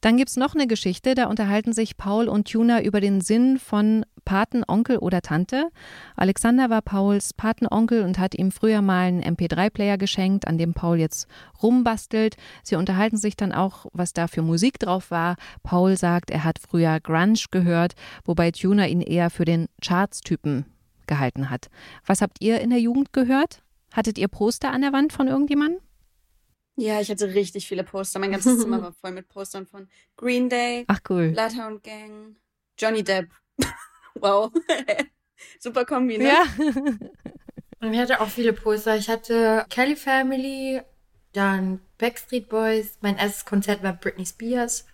Dann gibt es noch eine Geschichte, da unterhalten sich Paul und Tuna über den Sinn von Paten, Onkel oder Tante. Alexander war Pauls Patenonkel und hat ihm früher mal einen MP3-Player geschenkt, an dem Paul jetzt rumbastelt. Sie unterhalten sich dann auch, was da für Musik drauf war. Paul sagt, er hat früher Grunge gehört, wobei Tuna ihn eher für den Charts-Typen gehalten hat. Was habt ihr in der Jugend gehört? Hattet ihr Poster an der Wand von irgendjemandem? Ja, ich hatte richtig viele Poster. Mein ganzes Zimmer war voll mit Postern von Green Day, Ach cool. Bloodhound Gang, Johnny Depp. wow. Super Kombi, ne? Ja. Und ich hatte auch viele Poster. Ich hatte Kelly Family, dann Backstreet Boys. Mein erstes Konzert war Britney Spears.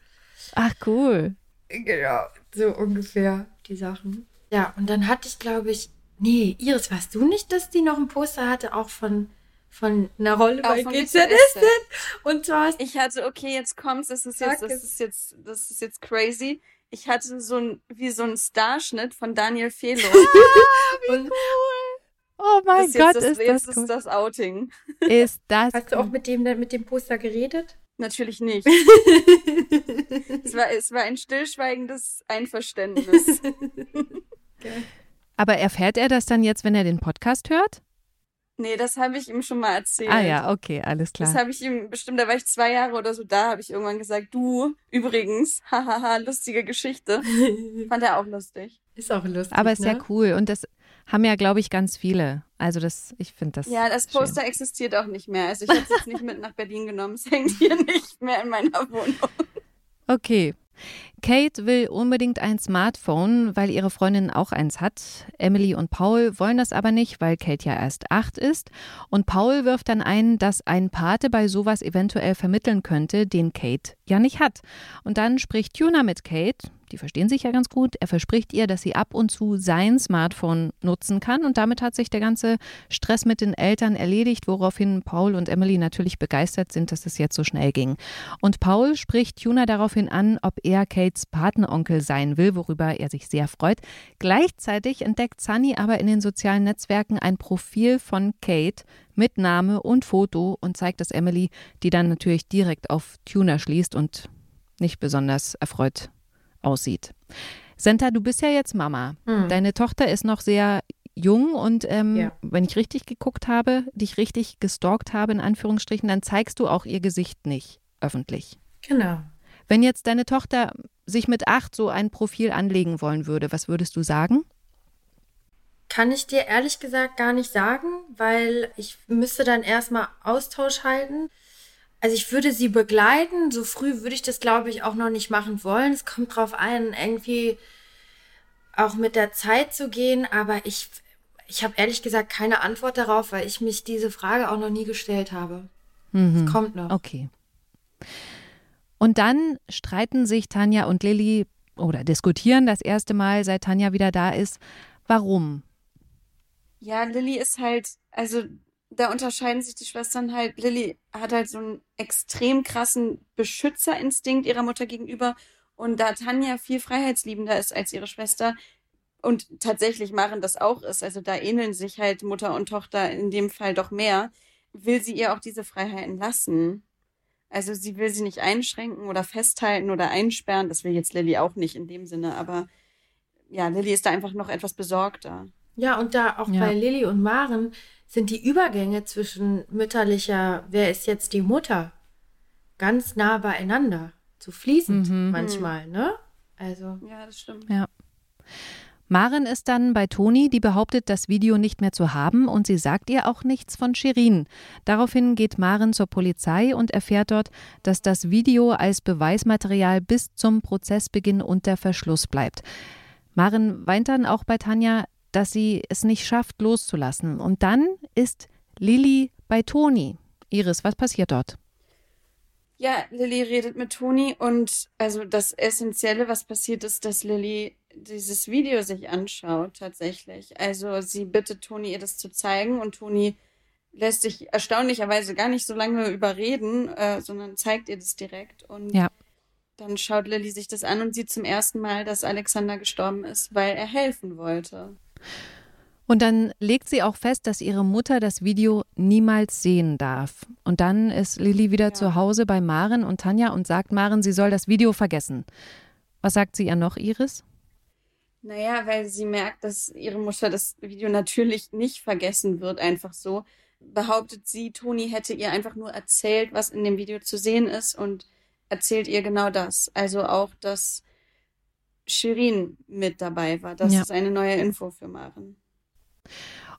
Ach cool. Genau, so ungefähr die Sachen. Ja, und dann hatte ich, glaube ich, nee, Iris, warst du nicht, dass die noch ein Poster hatte, auch von von einer Rolle Auch bei GZSZ. Und zwar Ich hatte, okay, jetzt kommt's, das ist jetzt, das ist jetzt, das ist jetzt crazy. Ich hatte so ein, wie so ein Starschnitt von Daniel Felo. Und Oh mein das ist Gott, jetzt das, ist das ist cool. das Outing. Ist das hast du auch mit dem, mit dem Poster geredet? Natürlich nicht. es, war, es war ein stillschweigendes Einverständnis. Aber erfährt er das dann jetzt, wenn er den Podcast hört? Nee, das habe ich ihm schon mal erzählt. Ah ja, okay, alles Das klar. habe ich ihm bestimmt, da war ich zwei Jahre oder so da, habe ich irgendwann gesagt, du, übrigens, hahaha, lustige Geschichte. Fand er auch lustig. Ist auch lustig. Aber ist ne? ja cool und das haben ja, glaube ich, ganz viele. Also das, ich finde das. Ja, das schön. Poster existiert auch nicht mehr. Also ich habe es jetzt nicht mit nach Berlin genommen. Es hängt hier nicht mehr in meiner Wohnung. Okay. Kate will unbedingt ein Smartphone, weil ihre Freundin auch eins hat. Emily und Paul wollen das aber nicht, weil Kate ja erst acht ist. Und Paul wirft dann ein, dass ein Pate bei sowas eventuell vermitteln könnte, den Kate ja nicht hat. Und dann spricht Tuna mit Kate. Die verstehen sich ja ganz gut. Er verspricht ihr, dass sie ab und zu sein Smartphone nutzen kann. Und damit hat sich der ganze Stress mit den Eltern erledigt, woraufhin Paul und Emily natürlich begeistert sind, dass es jetzt so schnell ging. Und Paul spricht Tuna daraufhin an, ob er Kates Patenonkel sein will, worüber er sich sehr freut. Gleichzeitig entdeckt Sunny aber in den sozialen Netzwerken ein Profil von Kate mit Name und Foto und zeigt es Emily, die dann natürlich direkt auf Tuna schließt und nicht besonders erfreut aussieht. Senta, du bist ja jetzt Mama. Hm. Deine Tochter ist noch sehr jung und ähm, Ja. wenn ich richtig geguckt habe, dich richtig gestalkt habe, in Anführungsstrichen, dann zeigst du auch ihr Gesicht nicht öffentlich. Genau. Wenn jetzt deine Tochter sich mit acht so ein Profil anlegen wollen würde, was würdest du sagen? Kann ich dir ehrlich gesagt gar nicht sagen, weil ich müsste dann erstmal Austausch halten. Also ich würde sie begleiten. So früh würde ich das, glaube ich, auch noch nicht machen wollen. Es kommt drauf an, irgendwie auch mit der Zeit zu gehen. Aber ich, ich habe ehrlich gesagt keine Antwort darauf, weil ich mich diese Frage auch noch nie gestellt habe. Es kommt noch. Okay. Und dann streiten sich Tanja und Lilly oder diskutieren das erste Mal, seit Tanja wieder da ist. Warum? Ja, Lilly ist halt, also da unterscheiden sich die Schwestern halt. Lilly hat halt so einen extrem krassen Beschützerinstinkt ihrer Mutter gegenüber. Und da Tanja viel freiheitsliebender ist als ihre Schwester und tatsächlich Maren das auch ist, also da ähneln sich halt Mutter und Tochter in dem Fall doch mehr, will sie ihr auch diese Freiheiten lassen. Also sie will sie nicht einschränken oder festhalten oder einsperren. Das will jetzt Lilly auch nicht in dem Sinne, aber ja, Lilly ist da einfach noch etwas besorgter. Ja, und da auch Ja. bei Lilly und Maren sind die Übergänge zwischen mütterlicher, wer ist jetzt die Mutter, ganz nah beieinander. So fließend Mhm. manchmal, ne? Also. Ja, das stimmt. Ja. Maren ist dann bei Toni, die behauptet, das Video nicht mehr zu haben und sie sagt ihr auch nichts von Shirin. Daraufhin geht Maren zur Polizei und erfährt dort, dass das Video als Beweismaterial bis zum Prozessbeginn unter Verschluss bleibt. Maren weint dann auch bei Tanja, dass sie es nicht schafft, loszulassen. Und dann ist Lilly bei Toni. Iris, was passiert dort? Ja, Lilly redet mit Toni und also das Essentielle, was passiert ist, dass Lilly dieses Video sich anschaut tatsächlich. Also sie bittet Toni, ihr das zu zeigen und Toni lässt sich erstaunlicherweise gar nicht so lange überreden, äh, sondern zeigt ihr das direkt und Ja. dann schaut Lilly sich das an und sieht zum ersten Mal, dass Alexander gestorben ist, weil er helfen wollte. Und dann legt sie auch fest, dass ihre Mutter das Video niemals sehen darf. Und dann ist Lilly wieder Ja. zu Hause bei Maren und Tanja und sagt Maren, sie soll das Video vergessen. Was sagt sie ihr noch, Iris? Naja, weil sie merkt, dass ihre Mutter das Video natürlich nicht vergessen wird, einfach so. Behauptet sie, Toni hätte ihr einfach nur erzählt, was in dem Video zu sehen ist und erzählt ihr genau das. Also auch, dass Shirin mit dabei war. Das Ja. ist eine neue Info für Maren.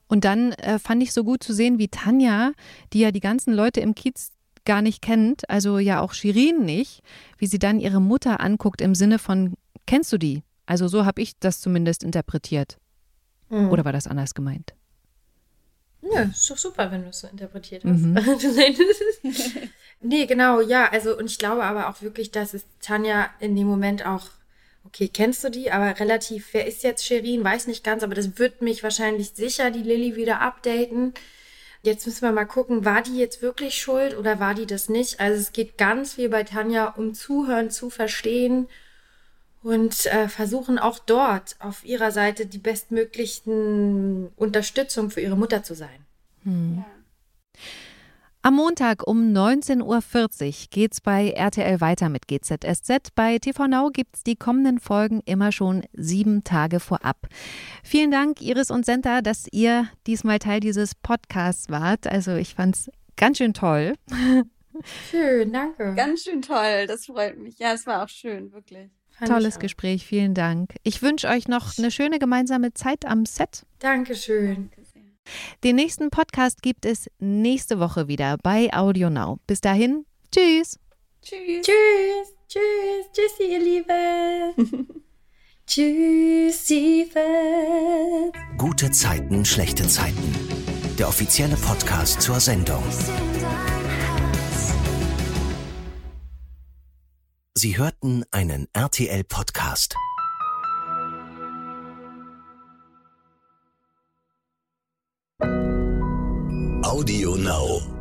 Und dann äh, fand ich so gut zu sehen, wie Tanja, die ja die ganzen Leute im Kiez gar nicht kennt, also ja auch Shirin nicht, wie sie dann ihre Mutter anguckt im Sinne von, kennst du die? Also so habe ich das zumindest interpretiert. Mhm. Oder war das anders gemeint? Ja, ist doch super, wenn du es so interpretiert hast. Mhm. nee, genau, ja, also und ich glaube aber auch wirklich, dass es Tanja in dem Moment auch, okay, kennst du die, aber relativ, wer ist jetzt Sherin, weiß nicht ganz, aber das wird mich wahrscheinlich sicher die Lilly wieder updaten. Jetzt müssen wir mal gucken, war die jetzt wirklich schuld oder war die das nicht? Also es geht ganz viel bei Tanja um Zuhören, zu verstehen und äh, versuchen auch dort auf ihrer Seite die bestmöglichen Unterstützung für ihre Mutter zu sein. Am Montag um 19.40 Uhr geht's bei RTL weiter mit GZSZ. Bei TV Now gibt's die kommenden Folgen immer schon sieben Tage vorab. Vielen Dank, Iris und Senta, dass ihr diesmal Teil dieses Podcasts wart. Also ich fand's ganz schön toll. Schön, danke. Ganz schön toll, das freut mich. Ja, es war auch schön, wirklich. Fand Tolles. Gespräch, vielen Dank. Ich wünsche euch noch eine schöne gemeinsame Zeit am Set. Dankeschön. Danke. Den nächsten Podcast gibt es nächste Woche wieder bei Audio Now. Bis dahin, tschüss. Tschüss. Tschüss, tschüss, tschüssi, ihr Lieben. Tschüssi, Fett. Gute Zeiten, schlechte Zeiten. Der offizielle Podcast zur Sendung. Sie hörten einen RTL-Podcast. Audio Now.